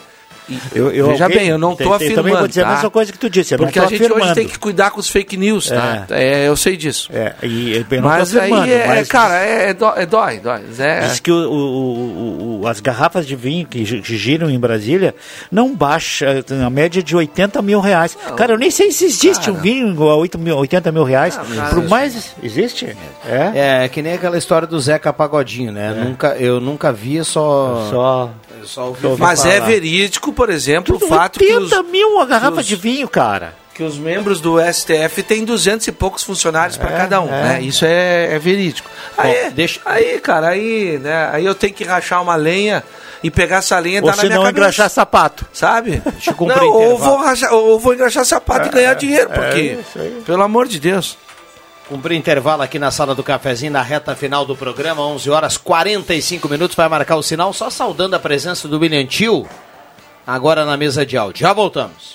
Eu, eu- Veja alguém- bem, eu não estou afirmando. Também vou dizer tá? a mesma coisa que tu disse. Eu Porque não a gente hoje afirmando. tem que cuidar com os fake news, tá? É, eu sei disso. É, e eu não mas aí, é, mas cara, é, é é dói, dói. É, Diz que o- o- o- as garrafas de vinho que gi- que giram em Brasília não baixa tem a média de 80 mil reais. cara, eu nem sei se existe um vinho a 8 mil, 80 mil reais. cara, Por existe. mais. Existe? É? É, que nem aquela história do Zeca Pagodinho, né? Nunca, eu nunca vi, só. Só. Eu só ouvi Mas é falar. verídico, por exemplo, Tudo o fato que os, 80 mil a garrafa que os- de vinho, cara. que os membros do STF têm 200 e poucos funcionários para É, cada um, é. né? Isso é, é verídico. Aí, deixa... aí, cara, aí, né? Aí eu tenho que rachar uma lenha e pegar essa lenha e dar na minha não cabeça. engraxar sapato. Sabe? Deixa eu cumprir Não, ou vou, rachar, ou vou engraxar sapato e ganhar dinheiro, é porque, isso aí. pelo amor de Deus. Cumprir intervalo aqui na sala do cafezinho, na reta final do programa, 11 horas 45 minutos, vai marcar o sinal, só saudando a presença do William Tio, agora na mesa de áudio. Já voltamos.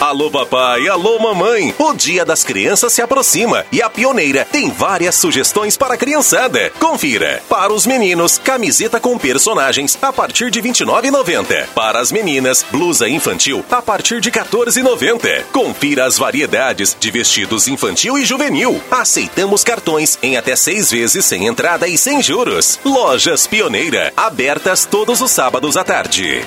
Alô papai, alô mamãe, o Dia das Crianças se aproxima e a Pioneira tem várias sugestões para a criançada. Confira. Para os meninos, camiseta com personagens a partir de R$ 29,90. Para as meninas, blusa infantil a partir de R$ 14,90. Confira as variedades de vestidos infantil e juvenil. Aceitamos cartões em até seis vezes sem entrada e sem juros. Lojas Pioneira, abertas todos os sábados à tarde.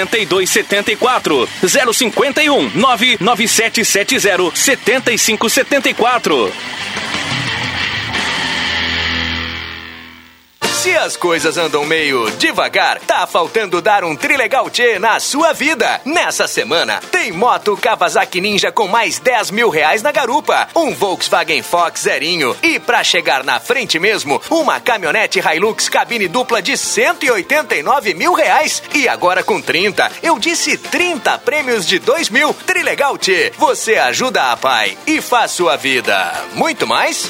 8274 051 99770 7574 Se as coisas andam meio devagar, tá faltando dar um trilegal tchê na sua vida. Nessa semana, tem moto Kawasaki Ninja com mais 10 mil reais na garupa, um Volkswagen Fox zerinho e pra chegar na frente mesmo, uma caminhonete Hilux cabine dupla de 189 mil reais. E agora com 30, eu disse 30 prêmios de 2 mil. Trilegal tchê, você ajuda a pai e faz sua vida muito mais.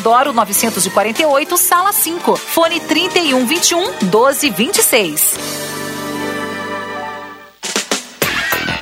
948, sala 5. Fone 3121 1226.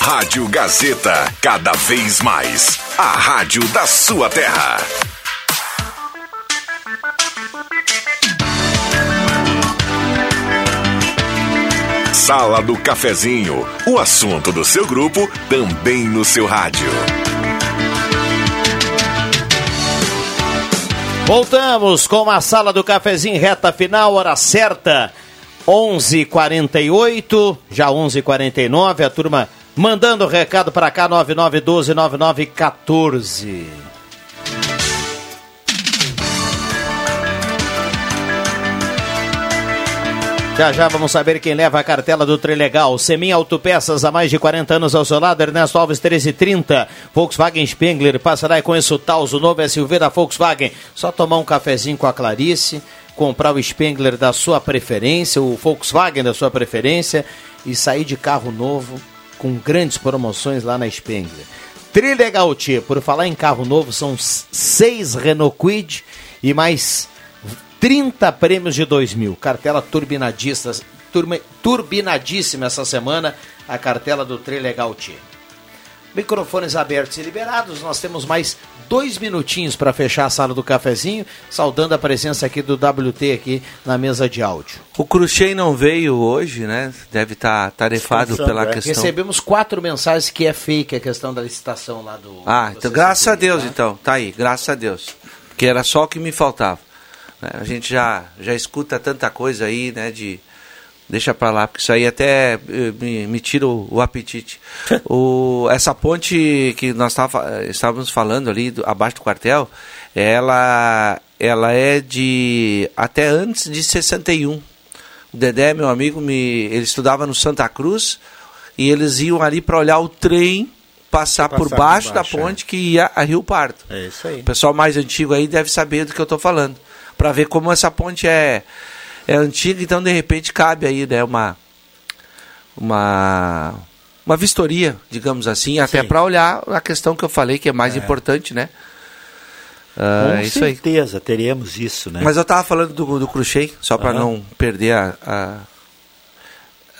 Rádio Gazeta, cada vez mais. A rádio da sua terra. Sala do Cafezinho, o assunto do seu grupo também no seu rádio. Voltamos com a sala do cafezinho reta final, hora certa. 11:48, já 11:49, a turma mandando recado para cá 9912 9914. Já já vamos saber quem leva a cartela do Trilegal. Semin Autopeças, há mais de 40 anos ao seu lado. Ernesto Alves 1330. Volkswagen Spengler, passará e conheça o Taos, o novo SUV da Volkswagen. Só tomar um cafezinho com a Clarice, comprar o Spengler da sua preferência, o Volkswagen da sua preferência e sair de carro novo com grandes promoções lá na Spengler. Trilegal Tia, por falar em carro novo, são seis Renault Quid e mais 30 prêmios de 2 mil. Cartela turbinadista, turma, turbinadíssima essa semana, a cartela do Trilegal Tia. Microfones abertos e liberados, nós temos mais dois minutinhos para fechar a sala do cafezinho, saudando a presença aqui do WT aqui na mesa de áudio. O Cruxem não veio hoje, né? Deve estar tá tarefado pela é. questão. Recebemos quatro mensagens que é fake a questão da licitação lá do. Ah, então graças a CCTV, Deus, tá? então. Tá aí, graças a Deus. Porque era só o que me faltava. né? A gente já, já escuta tanta coisa aí, né? De. Deixa pra lá, porque isso aí até eh, me, me tira o, o apetite. [LAUGHS] o, essa ponte que nós tava, estávamos falando ali, do- abaixo do quartel, ela, ela é de até antes de 61. O Dedé, meu amigo, me, ele estudava no Santa Cruz e eles iam ali para olhar o trem passar, Passar por por baixo, baixo, da ponte que ia a Rio Pardo. É isso aí. O pessoal mais antigo aí deve saber do que eu estou falando. Para ver como essa ponte é, é antiga, então de repente cabe aí né, uma, uma, uma vistoria, digamos assim, até para olhar a questão que eu falei que é mais importante, né? Ah, Com é isso aí. certeza teremos isso, né? Mas eu tava falando do, do Cruxem, só para não perder a. a-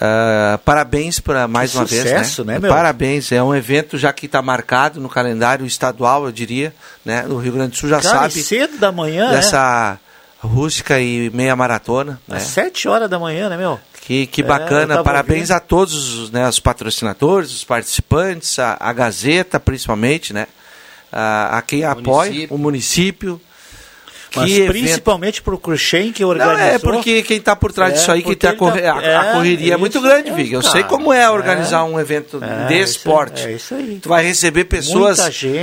a- parabéns para mais Que uma sucesso, vez, né, né? meu? Parabéns, é um evento já que está marcado no calendário estadual, eu diria, né? No Rio Grande do Sul já Cara, sabe cedo da manhã, né? dessa rústica e meia maratona, né? Às sete horas da manhã, né, meu? Que, que É, bacana, tava parabéns ouvindo. a todos os, né, os patrocinadores, os participantes, a, a Gazeta principalmente, né? A, a quem apoia, o município. Mas Que principalmente pro Cruxem que Não, organizou. é porque quem está por trás É, disso aí, que tá tá- a, a é, correria é muito grande, é, Vig. Eu cara. sei como é organizar É. um evento É, de isso- esporte. é isso aí. Tu vai receber pessoas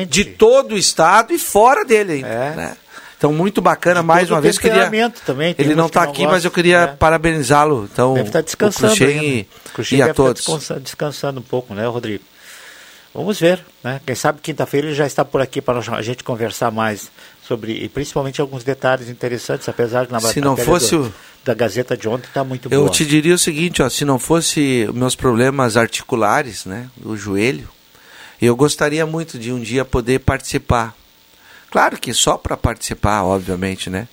de todo o estado e fora dele ainda, né? Então, muito bacana, mais uma vez. Queria... também, Ele não está aqui, mas gostam, eu queria né? parabenizá-lo. Então, Deve estar descansando o Cruxem ainda. e, Cruxem e a estar todos. descansa- descansando um pouco, né, Rodrigo? Vamos ver, né? Quem sabe quinta-feira ele já está por aqui para a gente conversar mais sobre, e principalmente alguns detalhes interessantes, apesar de na Se não fosse do- o- da Gazeta de ontem está muito Eu boa. te diria o seguinte, ó, se não fosse os meus problemas articulares, né, do joelho, eu gostaria muito de um dia poder participar. Claro que só para participar, obviamente, né?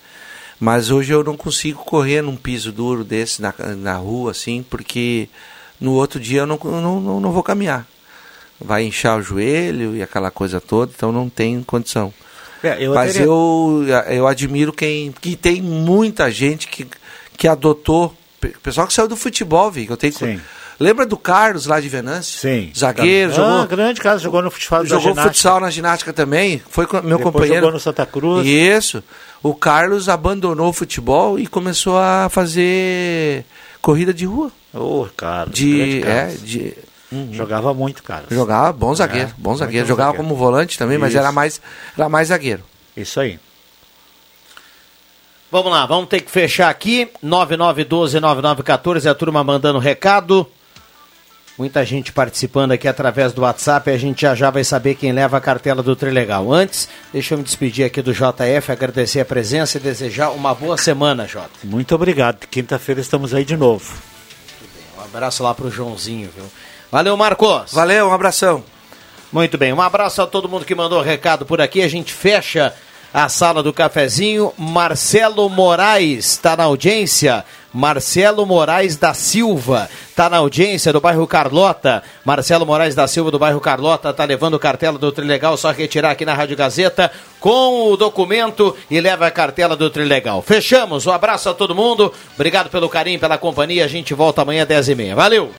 Mas hoje eu não consigo correr num piso duro desse na, na rua, assim, porque no outro dia eu não, não, não, não vou caminhar. Vai inchar o joelho e aquela coisa toda, então não tem condição. É, eu Mas teria- eu, eu admiro quem. que tem muita gente que, que adotou. pe- Pessoal que saiu do futebol, Vic. Eu tenho, Lembra do Carlos lá de Venâncio? Sim. Zagueiro, Ah, jogou. grande caso, jogou no futebol da Jogou ginástica. futsal na ginástica também. Foi com- meu Depois companheiro. jogou no Santa Cruz. Isso. O Carlos abandonou o futebol e começou a fazer corrida de rua. Ô, Carlos. De, grande é, de, Uhum. Jogava muito, cara. Jogava, bom zagueiro, É, bom muito zagueiro. bom Jogava zagueiro. como volante também, mas Isso. era mais, era mais zagueiro. Isso aí. Vamos lá, vamos ter que fechar aqui. 9912-9914, a turma mandando recado. Muita gente participando aqui através do WhatsApp. A gente já já vai saber quem leva a cartela do Trilegal. Antes, deixa eu me despedir aqui do JF, agradecer a presença e desejar uma boa semana, Jota. Muito obrigado. Quinta-feira estamos aí de novo. Um abraço lá pro Joãozinho, viu? Valeu, Marcos. Valeu, um abração. Muito bem, um abraço a todo mundo que mandou recado por aqui. A gente fecha a sala do cafezinho. Marcelo Moraes está na audiência. Marcelo Moraes da Silva está na audiência do bairro Carlota. Marcelo Moraes da Silva do bairro Carlota está levando cartela do Trilegal, só retirar aqui na Rádio Gazeta com o documento e leva a cartela do Trilegal. Fechamos, um abraço a todo mundo. Obrigado pelo carinho, pela companhia. A gente volta amanhã às 10h30. Valeu!